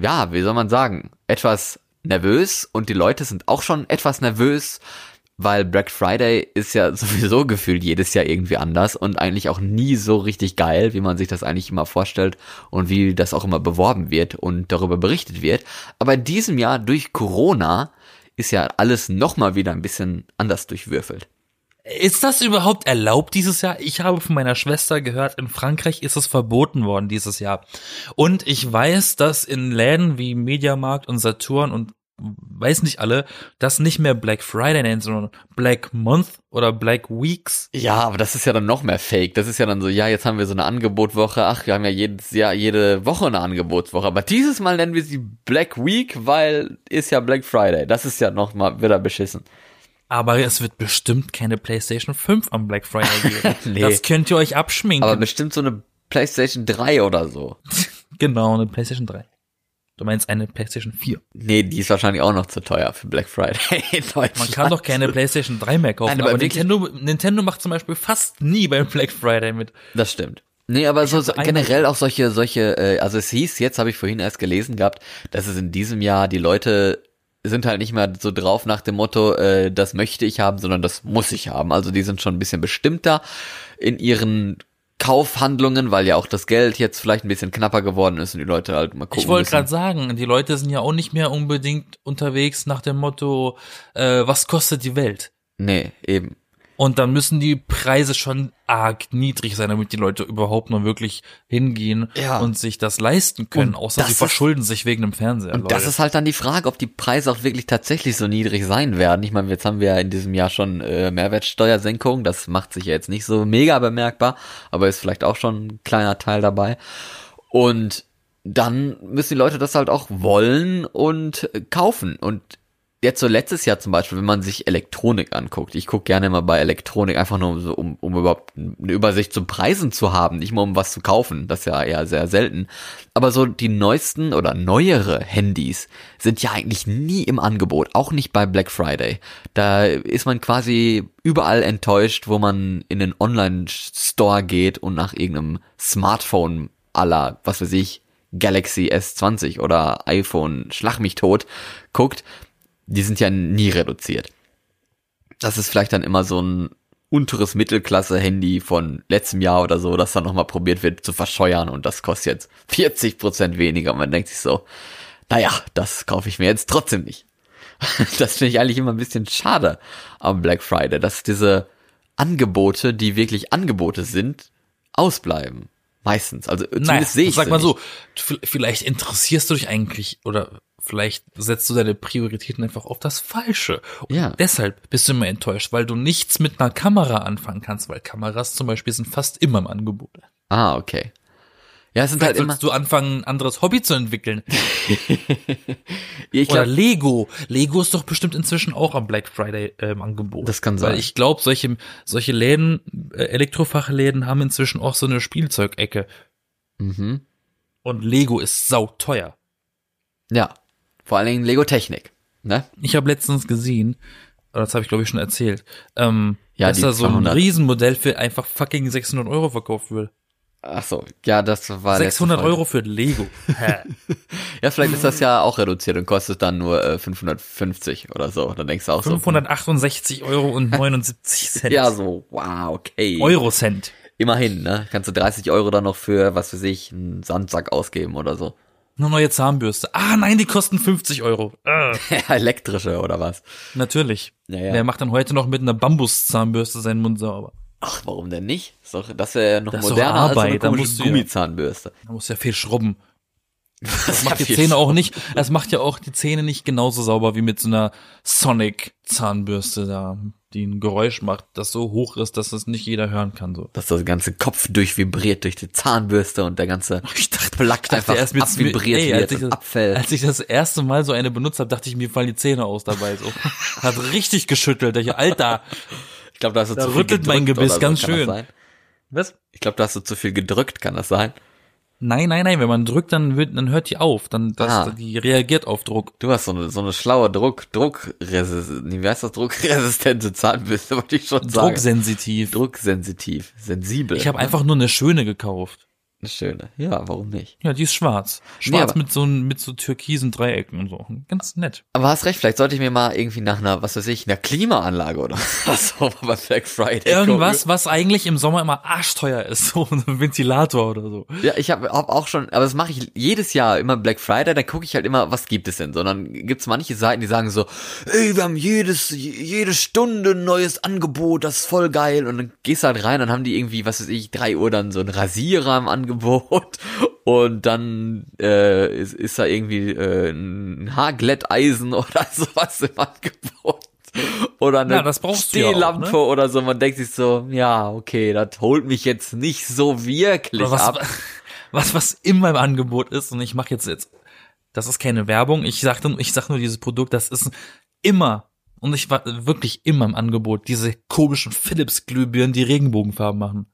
Speaker 2: ja, wie soll man sagen, etwas nervös und die Leute sind auch schon etwas nervös, weil Black Friday ist ja <laughs> sowieso gefühlt jedes Jahr irgendwie anders und eigentlich auch nie so richtig geil, wie man sich das eigentlich immer vorstellt und wie das auch immer beworben wird und darüber berichtet wird. Aber in diesem Jahr durch Corona ist ja alles nochmal wieder ein bisschen anders durchwürfelt.
Speaker 1: Ist das überhaupt erlaubt dieses Jahr? Ich habe von meiner Schwester gehört, in Frankreich ist es verboten worden dieses Jahr. Und ich weiß, dass in Läden wie Mediamarkt und Saturn und weiß nicht alle, das nicht mehr Black Friday nennen, sondern Black Month oder Black Weeks.
Speaker 2: Ja, aber das ist ja dann noch mehr Fake. Das ist ja dann so, ja, jetzt haben wir so eine Angebotwoche. Ach, wir haben ja jedes Jahr, jede Woche eine Angebotwoche. Aber dieses Mal nennen wir sie Black Week, weil ist ja Black Friday. Das ist ja noch mal wieder beschissen.
Speaker 1: Aber es wird bestimmt keine PlayStation 5 am Black Friday geben. <laughs>
Speaker 2: Nee.
Speaker 1: Das könnt ihr euch abschminken.
Speaker 2: Aber bestimmt so eine PlayStation 3 oder so. <laughs>
Speaker 1: genau, eine PlayStation 3. Du meinst eine PlayStation 4.
Speaker 2: Nee, die ist wahrscheinlich auch noch zu teuer für Black Friday. <laughs>
Speaker 1: Man kann doch keine PlayStation 3 mehr kaufen.
Speaker 2: Nein, aber
Speaker 1: aber Nintendo, Nintendo macht zum Beispiel fast nie beim Black Friday mit.
Speaker 2: Das stimmt. Nee, aber so, so generell auch solche, solche, äh, also es hieß, jetzt habe ich vorhin erst gelesen gehabt, dass es in diesem Jahr die Leute sind halt nicht mehr so drauf nach dem Motto, äh, das möchte ich haben, sondern das muss ich haben. Also die sind schon ein bisschen bestimmter in ihren Kaufhandlungen, weil ja auch das Geld jetzt vielleicht ein bisschen knapper geworden ist und die Leute halt mal gucken.
Speaker 1: Ich wollte gerade sagen, die Leute sind ja auch nicht mehr unbedingt unterwegs nach dem Motto, äh, was kostet die Welt?
Speaker 2: Nee, eben.
Speaker 1: Und dann müssen die Preise schon arg niedrig sein, damit die Leute überhaupt noch wirklich hingehen
Speaker 2: Ja.
Speaker 1: und sich das leisten können,
Speaker 2: Und
Speaker 1: außer sie
Speaker 2: ist-
Speaker 1: verschulden sich wegen dem Fernseher.
Speaker 2: Und das ist halt dann die Frage, ob die Preise auch wirklich tatsächlich so niedrig sein werden. Ich meine, jetzt haben wir ja in diesem Jahr schon äh, Mehrwertsteuersenkung. Das macht sich ja jetzt nicht so mega bemerkbar, aber ist vielleicht auch schon ein kleiner Teil dabei. Und dann müssen die Leute das halt auch wollen und kaufen. Und jetzt so letztes Jahr zum Beispiel, wenn man sich Elektronik anguckt, ich gucke gerne mal bei Elektronik, einfach nur so, um, um überhaupt eine Übersicht zu Preisen zu haben, nicht mal um was zu kaufen, das ist ja eher sehr selten. Aber so die neuesten oder neuere Handys sind ja eigentlich nie im Angebot, auch nicht bei Black Friday. Da ist man quasi überall enttäuscht, wo man in den Online-Store geht und nach irgendeinem Smartphone aller, was weiß ich, Galaxy S20 oder iPhone Schlag mich tot guckt, die sind ja nie reduziert. Das ist vielleicht dann immer so ein unteres Mittelklasse-Handy von letztem Jahr oder so, das dann nochmal probiert wird zu verscheuern und das kostet jetzt 40 Prozent weniger. Und man denkt sich so, naja, das kaufe ich mir jetzt trotzdem nicht. <laughs> Das finde ich eigentlich immer ein bisschen schade am Black Friday, dass diese Angebote, die wirklich Angebote sind, ausbleiben. Meistens. Also zumindest
Speaker 1: naja,
Speaker 2: sehe ich
Speaker 1: sag mal
Speaker 2: nicht.
Speaker 1: so, vielleicht interessierst du dich eigentlich oder vielleicht setzt du deine Prioritäten einfach auf das Falsche. Und
Speaker 2: Ja.
Speaker 1: deshalb bist du immer enttäuscht, weil du nichts mit einer Kamera anfangen kannst, weil Kameras zum Beispiel sind fast immer im Angebot.
Speaker 2: Ah, okay. Ja, es sind
Speaker 1: Vielleicht
Speaker 2: halt immer.
Speaker 1: solltest du anfangen, ein anderes Hobby zu entwickeln. <laughs>
Speaker 2: Ich
Speaker 1: Oder
Speaker 2: glaub,
Speaker 1: Lego. Lego ist doch bestimmt inzwischen auch am Black Friday äh, im Angebot.
Speaker 2: Das kann sein.
Speaker 1: Weil ich glaube, solche, solche Läden, äh, Elektrofachläden haben inzwischen auch so eine Spielzeugecke.
Speaker 2: mhm.
Speaker 1: Und Lego ist sauteuer.
Speaker 2: Ja. Vor allen Dingen Lego Technik. Ne?
Speaker 1: Ich habe letztens gesehen, oder das habe ich glaube ich schon erzählt, ähm,
Speaker 2: Ja,
Speaker 1: dass da so ein
Speaker 2: 200.
Speaker 1: Riesenmodell für einfach fucking 600 Euro verkauft wird.
Speaker 2: Ach so, ja, das war letzte
Speaker 1: 600
Speaker 2: Folge.
Speaker 1: Euro für Lego. Hä? <laughs>
Speaker 2: Ja, vielleicht ist das ja auch reduziert und kostet dann nur äh, 550 oder so. Dann denkst du auch
Speaker 1: 568 Euro und 79
Speaker 2: so. <laughs>
Speaker 1: Cent.
Speaker 2: Ja, so, wow, okay.
Speaker 1: Eurocent.
Speaker 2: Immerhin, ne? Kannst du 30 Euro dann noch für, was weiß ich, einen Sandsack ausgeben oder so.
Speaker 1: Eine neue Zahnbürste. Ah, nein, die kosten 50 Euro. <laughs> Äh,
Speaker 2: Elektrische oder was?
Speaker 1: natürlich.
Speaker 2: Ja, ja.
Speaker 1: Wer macht dann heute noch mit einer Bambuszahnbürste seinen Mund sauber?
Speaker 2: Ach, warum denn nicht? Ist doch, das wäre ja noch
Speaker 1: Das
Speaker 2: moderner als so eine
Speaker 1: Arbeit, da musst du ja-
Speaker 2: Gummizahnbürste.
Speaker 1: Da muss ja viel schrubben. <laughs>
Speaker 2: Das
Speaker 1: Das macht die Zähne auch nicht, das macht ja auch die Zähne nicht genauso sauber wie mit so einer Sonic Zahnbürste da, die ein Geräusch macht, das so hoch ist, dass es nicht jeder hören kann, so.
Speaker 2: Dass das ganze Kopf durchvibriert durch die Zahnbürste und der ganze <laughs>
Speaker 1: Ich dachte,
Speaker 2: Plack einfach
Speaker 1: erst mit-
Speaker 2: abvibriert
Speaker 1: ey,
Speaker 2: wird
Speaker 1: als ich
Speaker 2: und
Speaker 1: das-
Speaker 2: abfällt.
Speaker 1: Als ich das erste Mal so eine benutzt habe, dachte ich, mir fallen die Zähne aus dabei, so. <laughs> Hat richtig geschüttelt, ich, Alter.
Speaker 2: Ich glaube, da hast du
Speaker 1: Da
Speaker 2: zu viel
Speaker 1: rüttelt mein Gebiss
Speaker 2: so.
Speaker 1: ganz
Speaker 2: das
Speaker 1: schön. Was?
Speaker 2: Ich glaube, da hast du zu viel gedrückt, kann das sein?
Speaker 1: Nein, nein, nein, wenn man drückt, dann wird, dann hört die auf, dann, das,
Speaker 2: Ah.
Speaker 1: die reagiert auf Druck.
Speaker 2: Du hast so eine, so eine schlaue Druck, Druckresist, nee, wie heißt das? Druckresistente Zahnbürste, <laughs> wollte ich schon sagen.
Speaker 1: Drucksensitiv.
Speaker 2: Drucksensitiv, sensibel.
Speaker 1: Ich habe einfach nur eine schöne gekauft.
Speaker 2: Eine schöne. Ja, warum nicht?
Speaker 1: Ja, die ist schwarz.
Speaker 2: Nee,
Speaker 1: Schwarz
Speaker 2: aber-
Speaker 1: mit so, mit so türkisen Dreiecken und so. Ganz nett.
Speaker 2: Aber hast recht, vielleicht sollte ich mir mal irgendwie nach einer, was weiß ich, einer Klimaanlage oder <laughs> was so bei Black Friday
Speaker 1: Irgendwas, was eigentlich im Sommer immer arschteuer ist. <laughs> So ein Ventilator oder so.
Speaker 2: Ja, ich habe hab auch schon, aber das mache ich jedes Jahr immer Black Friday, da gucke ich halt immer, was gibt es denn so. Und dann gibt's manche Seiten, die sagen so, ey, wir haben jedes, jede Stunde ein neues Angebot, das ist voll geil. Und dann gehst du halt rein, dann haben die irgendwie, was weiß ich, drei Uhr dann so ein Rasierer im Angebot. Und dann äh, ist, ist da irgendwie äh, ein Haarglätteisen <laughs> oder sowas im Angebot. Oder eine
Speaker 1: Ja, das brauchst du ja
Speaker 2: Stehlampe
Speaker 1: ne?
Speaker 2: oder so. Man denkt sich so, ja, okay, das holt mich jetzt nicht so wirklich
Speaker 1: was,
Speaker 2: ab. <laughs>
Speaker 1: was, was immer im Angebot ist, und ich mache jetzt jetzt, das ist keine Werbung, ich sag, nur- ich sag nur dieses Produkt, das ist immer, und ich war wirklich immer im Angebot, diese komischen Philips-Glühbirnen, die Regenbogenfarben machen.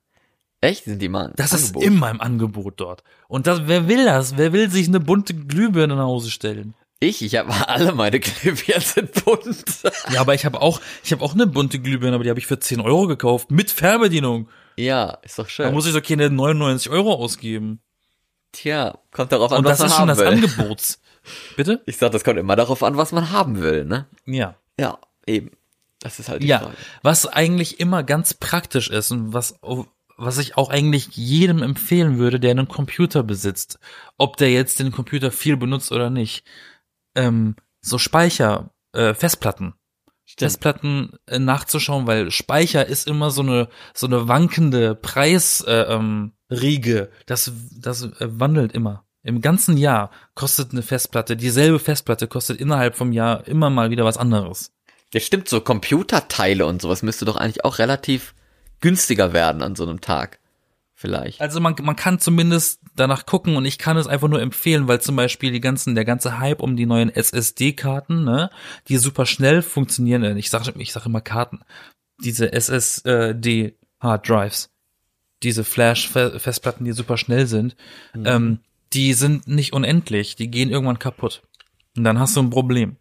Speaker 2: Echt? Sind die mal?
Speaker 1: Das
Speaker 2: Angebot?
Speaker 1: ist immer im Angebot dort. Und das, wer will das? Wer will sich eine bunte Glühbirne nach Hause stellen?
Speaker 2: Ich, ich habe <laughs> alle meine Glühbirnen sind bunt.
Speaker 1: Ja, aber ich habe auch, ich habe auch eine bunte Glühbirne, aber die habe ich für 10 Euro gekauft, mit Fernbedienung.
Speaker 2: ja, ist doch
Speaker 1: Da
Speaker 2: schön.
Speaker 1: muss ich doch keine 99 Euro ausgeben.
Speaker 2: Tja, kommt darauf an,
Speaker 1: Und
Speaker 2: was
Speaker 1: das
Speaker 2: man
Speaker 1: ist schon
Speaker 2: haben
Speaker 1: das
Speaker 2: will.
Speaker 1: Angebots. Bitte? <laughs>
Speaker 2: Ich sag, das kommt immer darauf an, was man haben will, ne?
Speaker 1: Ja.
Speaker 2: Ja, eben. Das ist halt die
Speaker 1: Ja,
Speaker 2: Frage.
Speaker 1: was eigentlich immer ganz praktisch ist und was, was ich auch eigentlich jedem empfehlen würde, der einen Computer besitzt, ob der jetzt den Computer viel benutzt oder nicht, ähm, so Speicher, äh, Festplatten. Festplatten äh, nachzuschauen, weil Speicher ist immer so eine so eine wankende Preisriege. Äh, ähm, Riege. das das äh, wandelt immer. Im ganzen Jahr kostet eine Festplatte, dieselbe Festplatte kostet innerhalb vom Jahr immer mal wieder was anderes.
Speaker 2: Ja, stimmt, so Computerteile und sowas müsste doch eigentlich auch relativ günstiger werden an so einem Tag. Vielleicht.
Speaker 1: Also man, man kann zumindest danach gucken und ich kann es einfach nur empfehlen, weil zum Beispiel die ganzen, der ganze Hype um die neuen SSD-Karten, ne, die super schnell funktionieren, äh, ich sage ich sag immer Karten, diese SSD-Hard Drives, diese Flash-Festplatten, die super schnell sind,
Speaker 2: Mhm.
Speaker 1: ähm, die sind nicht unendlich, die gehen irgendwann kaputt. Und dann hast du ein Problem.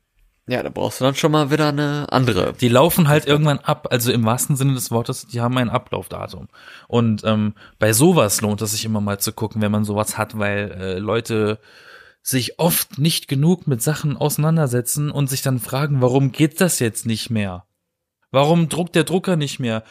Speaker 2: Ja, da brauchst du dann schon mal wieder eine andere.
Speaker 1: Die laufen halt irgendwann ab, also im wahrsten Sinne des Wortes, die haben ein Ablaufdatum. Und ähm, bei sowas lohnt es sich immer mal zu gucken, wenn man sowas hat, weil äh, Leute sich oft nicht genug mit Sachen auseinandersetzen und sich dann fragen, warum geht das jetzt nicht mehr? Warum druckt der Drucker nicht mehr?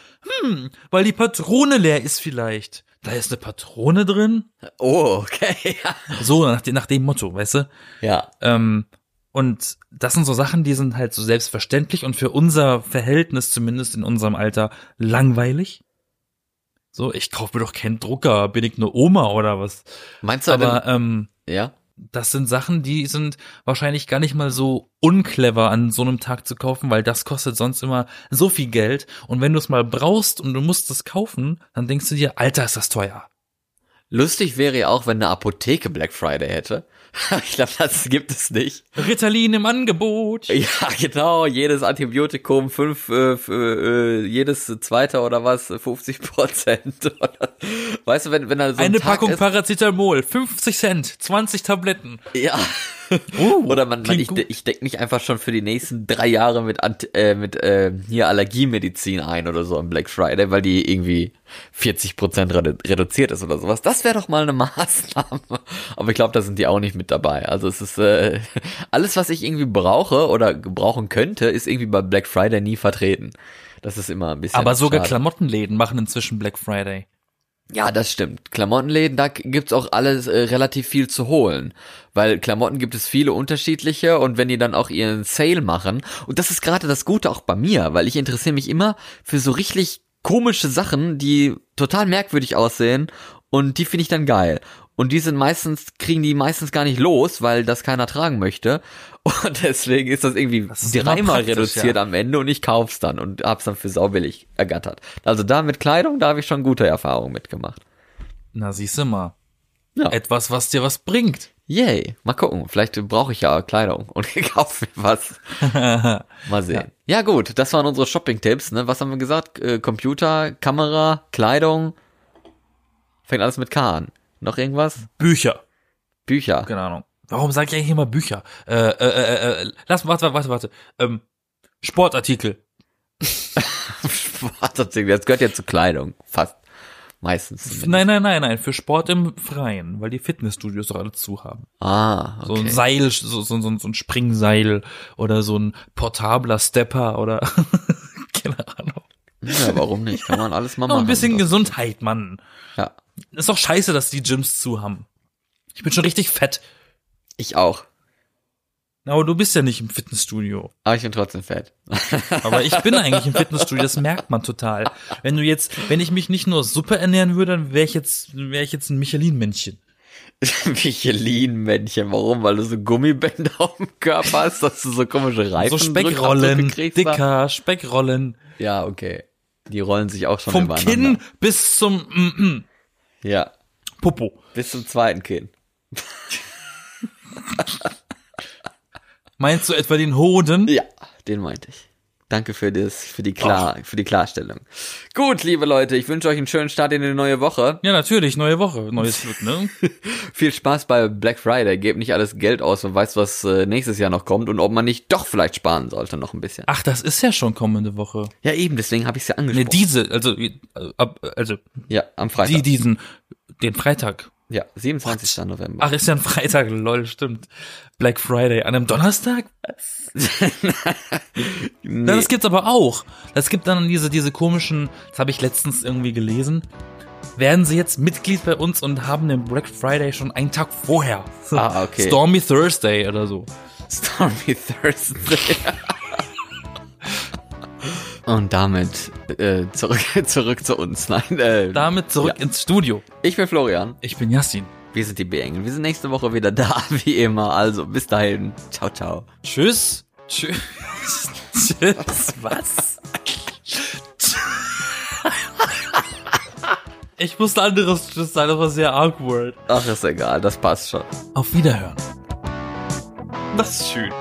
Speaker 1: Hm, weil die Patrone leer ist vielleicht. Da ist eine Patrone drin?
Speaker 2: Oh, okay. Ja. <laughs>
Speaker 1: So, nach, dem- nach dem Motto, weißt du?
Speaker 2: ja.
Speaker 1: Ähm, und das sind so Sachen, die sind halt so selbstverständlich und für unser Verhältnis, zumindest in unserem Alter, langweilig. So, ich kaufe mir doch keinen Drucker, bin ich eine Oma oder was?
Speaker 2: Meinst du
Speaker 1: Aber
Speaker 2: aber,
Speaker 1: ähm,
Speaker 2: ja?
Speaker 1: das sind Sachen, die sind wahrscheinlich gar nicht mal so unclever an so einem Tag zu kaufen, weil das kostet sonst immer so viel Geld. Und wenn du es mal brauchst und du musst es kaufen, dann denkst du dir, Alter, ist das teuer.
Speaker 2: Lustig wäre ja auch, wenn eine Apotheke Black Friday hätte. <laughs> Ich glaube, das gibt es nicht.
Speaker 1: Ritalin im Angebot.
Speaker 2: Ja, genau. Jedes Antibiotikum, fünf, äh, äh, jedes zweite oder was, 50 Prozent. <laughs> Weißt du, wenn, wenn da so ein
Speaker 1: Eine Packung
Speaker 2: ist,
Speaker 1: Paracetamol, 50 Cent, 20 Tabletten.
Speaker 2: Ja.
Speaker 1: Oh,
Speaker 2: Oder man, man ich,
Speaker 1: gut.
Speaker 2: ich decke mich einfach schon für die nächsten drei Jahre mit, äh, mit äh, hier Allergiemedizin ein oder so am Black Friday, weil die irgendwie 40 Prozent redu reduziert ist oder sowas. Das wäre doch mal eine <laughs> Maßnahme. Aber ich glaube, da sind die auch nicht mit dabei. Also es ist äh, <laughs> alles, was ich irgendwie brauche oder brauchen könnte, ist irgendwie bei Black Friday nie vertreten. Das ist immer ein bisschen.
Speaker 1: Aber sogar
Speaker 2: schade.
Speaker 1: Klamottenläden machen inzwischen Black Friday.
Speaker 2: Ja, das stimmt. Klamottenläden, da gibt's auch alles äh, relativ viel zu holen. Weil Klamotten gibt es viele unterschiedliche und wenn die dann auch ihren Sale machen, und das ist gerade das Gute auch bei mir, weil ich interessiere mich immer für so richtig komische Sachen, die total merkwürdig aussehen und die finde ich dann geil. Und die sind meistens, kriegen die meistens gar nicht los, weil das keiner tragen möchte. Und deswegen ist das irgendwie
Speaker 1: Das ist
Speaker 2: dreimal reduziert
Speaker 1: ja.
Speaker 2: am Ende und ich kauf's dann und hab's dann für saubillig ergattert. Also da mit Kleidung, da habe ich schon gute Erfahrungen mitgemacht.
Speaker 1: Na, siehst du mal.
Speaker 2: Ja.
Speaker 1: Etwas, was dir was bringt.
Speaker 2: Yay, mal gucken. Vielleicht brauche ich ja Kleidung und <laughs> kaufe mir was. <laughs> Mal sehen. Ja. gut, das waren unsere Shopping-Tipps. Ne? Was haben wir gesagt? Äh, Computer, Kamera, Kleidung. Fängt alles mit K an. Noch irgendwas?
Speaker 1: Bücher.
Speaker 2: Bücher.
Speaker 1: Keine Ahnung. Warum sage ich eigentlich immer Bücher? Äh, äh, äh, äh, lass, warte, warte, warte. Ähm, Sportartikel. <laughs>
Speaker 2: Sportartikel, das gehört ja zu Kleidung. Fast. Meistens. zumindest.
Speaker 1: Nein, nein, nein, nein, für Sport im Freien, weil die Fitnessstudios doch alle zu haben.
Speaker 2: Ah,
Speaker 1: So ein
Speaker 2: okay.
Speaker 1: Seil, so, so, so, so ein Springseil oder so ein portabler Stepper oder <laughs> keine Ahnung.
Speaker 2: Ja, warum nicht? Kann man alles mal <laughs>
Speaker 1: Noch
Speaker 2: machen.
Speaker 1: ein bisschen. Gesundheit, Mann.
Speaker 2: Ja,
Speaker 1: Ist doch scheiße, dass die Gyms zu haben. Ich bin schon richtig fett.
Speaker 2: Ich auch.
Speaker 1: Aber du bist ja nicht im Fitnessstudio.
Speaker 2: Aber ich bin trotzdem fett. <laughs>
Speaker 1: Aber ich bin eigentlich im Fitnessstudio, das merkt man total. Wenn du jetzt, wenn ich mich nicht nur Suppe ernähren würde, dann wäre ich jetzt, wäre ich jetzt ein Michelin-Männchen. <laughs>
Speaker 2: Michelin-Männchen, warum? Weil du so Gummibänder <laughs> auf dem Körper hast, dass du so komische Reifen
Speaker 1: So Speckrollen, dicker Speckrollen,
Speaker 2: Ja, okay. Die rollen sich auch schon
Speaker 1: vom. Kinn bis zum mm, mm,
Speaker 2: Ja,
Speaker 1: Popo.
Speaker 2: bis zum zweiten Kinn. <laughs>
Speaker 1: Meinst du etwa den Hoden?
Speaker 2: Ja, den meinte ich. Danke für das, für die Klar, für die Klarstellung. Gut, liebe Leute, ich wünsche euch einen schönen Start in die neue Woche.
Speaker 1: Ja, natürlich, neue Woche, neues Glück, ne? <laughs>
Speaker 2: Viel Spaß bei Black Friday. Gebt nicht alles Geld aus und weiß, was äh, nächstes Jahr noch kommt und ob man nicht doch vielleicht sparen sollte noch ein bisschen.
Speaker 1: Ach, das ist ja schon kommende Woche.
Speaker 2: Ja, eben, deswegen habe ich es ja
Speaker 1: Ne,
Speaker 2: angesprochen.
Speaker 1: diese, also, äh, also,
Speaker 2: ja, am Freitag.
Speaker 1: die, diesen, den Freitag.
Speaker 2: Ja, 27. What? November.
Speaker 1: Ach, ist ja ein Freitag, lol, stimmt. Black Friday an einem Donnerstag? <laughs> nee. Das gibt's aber auch. Das gibt dann diese, diese komischen, das habe ich letztens irgendwie gelesen. Werden sie jetzt Mitglied bei uns und haben den Black Friday schon einen Tag vorher.
Speaker 2: Ah, okay.
Speaker 1: Stormy Thursday oder so.
Speaker 2: Stormy Thursday. <laughs> Und damit äh, zurück, <laughs> zurück zu uns. Nein, äh,
Speaker 1: damit zurück ja. ins Studio.
Speaker 2: Ich bin Florian.
Speaker 1: Ich bin Yassin.
Speaker 2: Wir sind die B-Engel. Wir sind nächste Woche wieder da, <laughs> wie immer. Also bis dahin. Ciao, ciao.
Speaker 1: Tschüss. Tschüss. <laughs> Tschüss. Was? Ich musste anderes Tschüss sein, das war sehr awkward.
Speaker 2: Ach, ist egal, das passt schon.
Speaker 1: Auf Wiederhören. Das ist schön.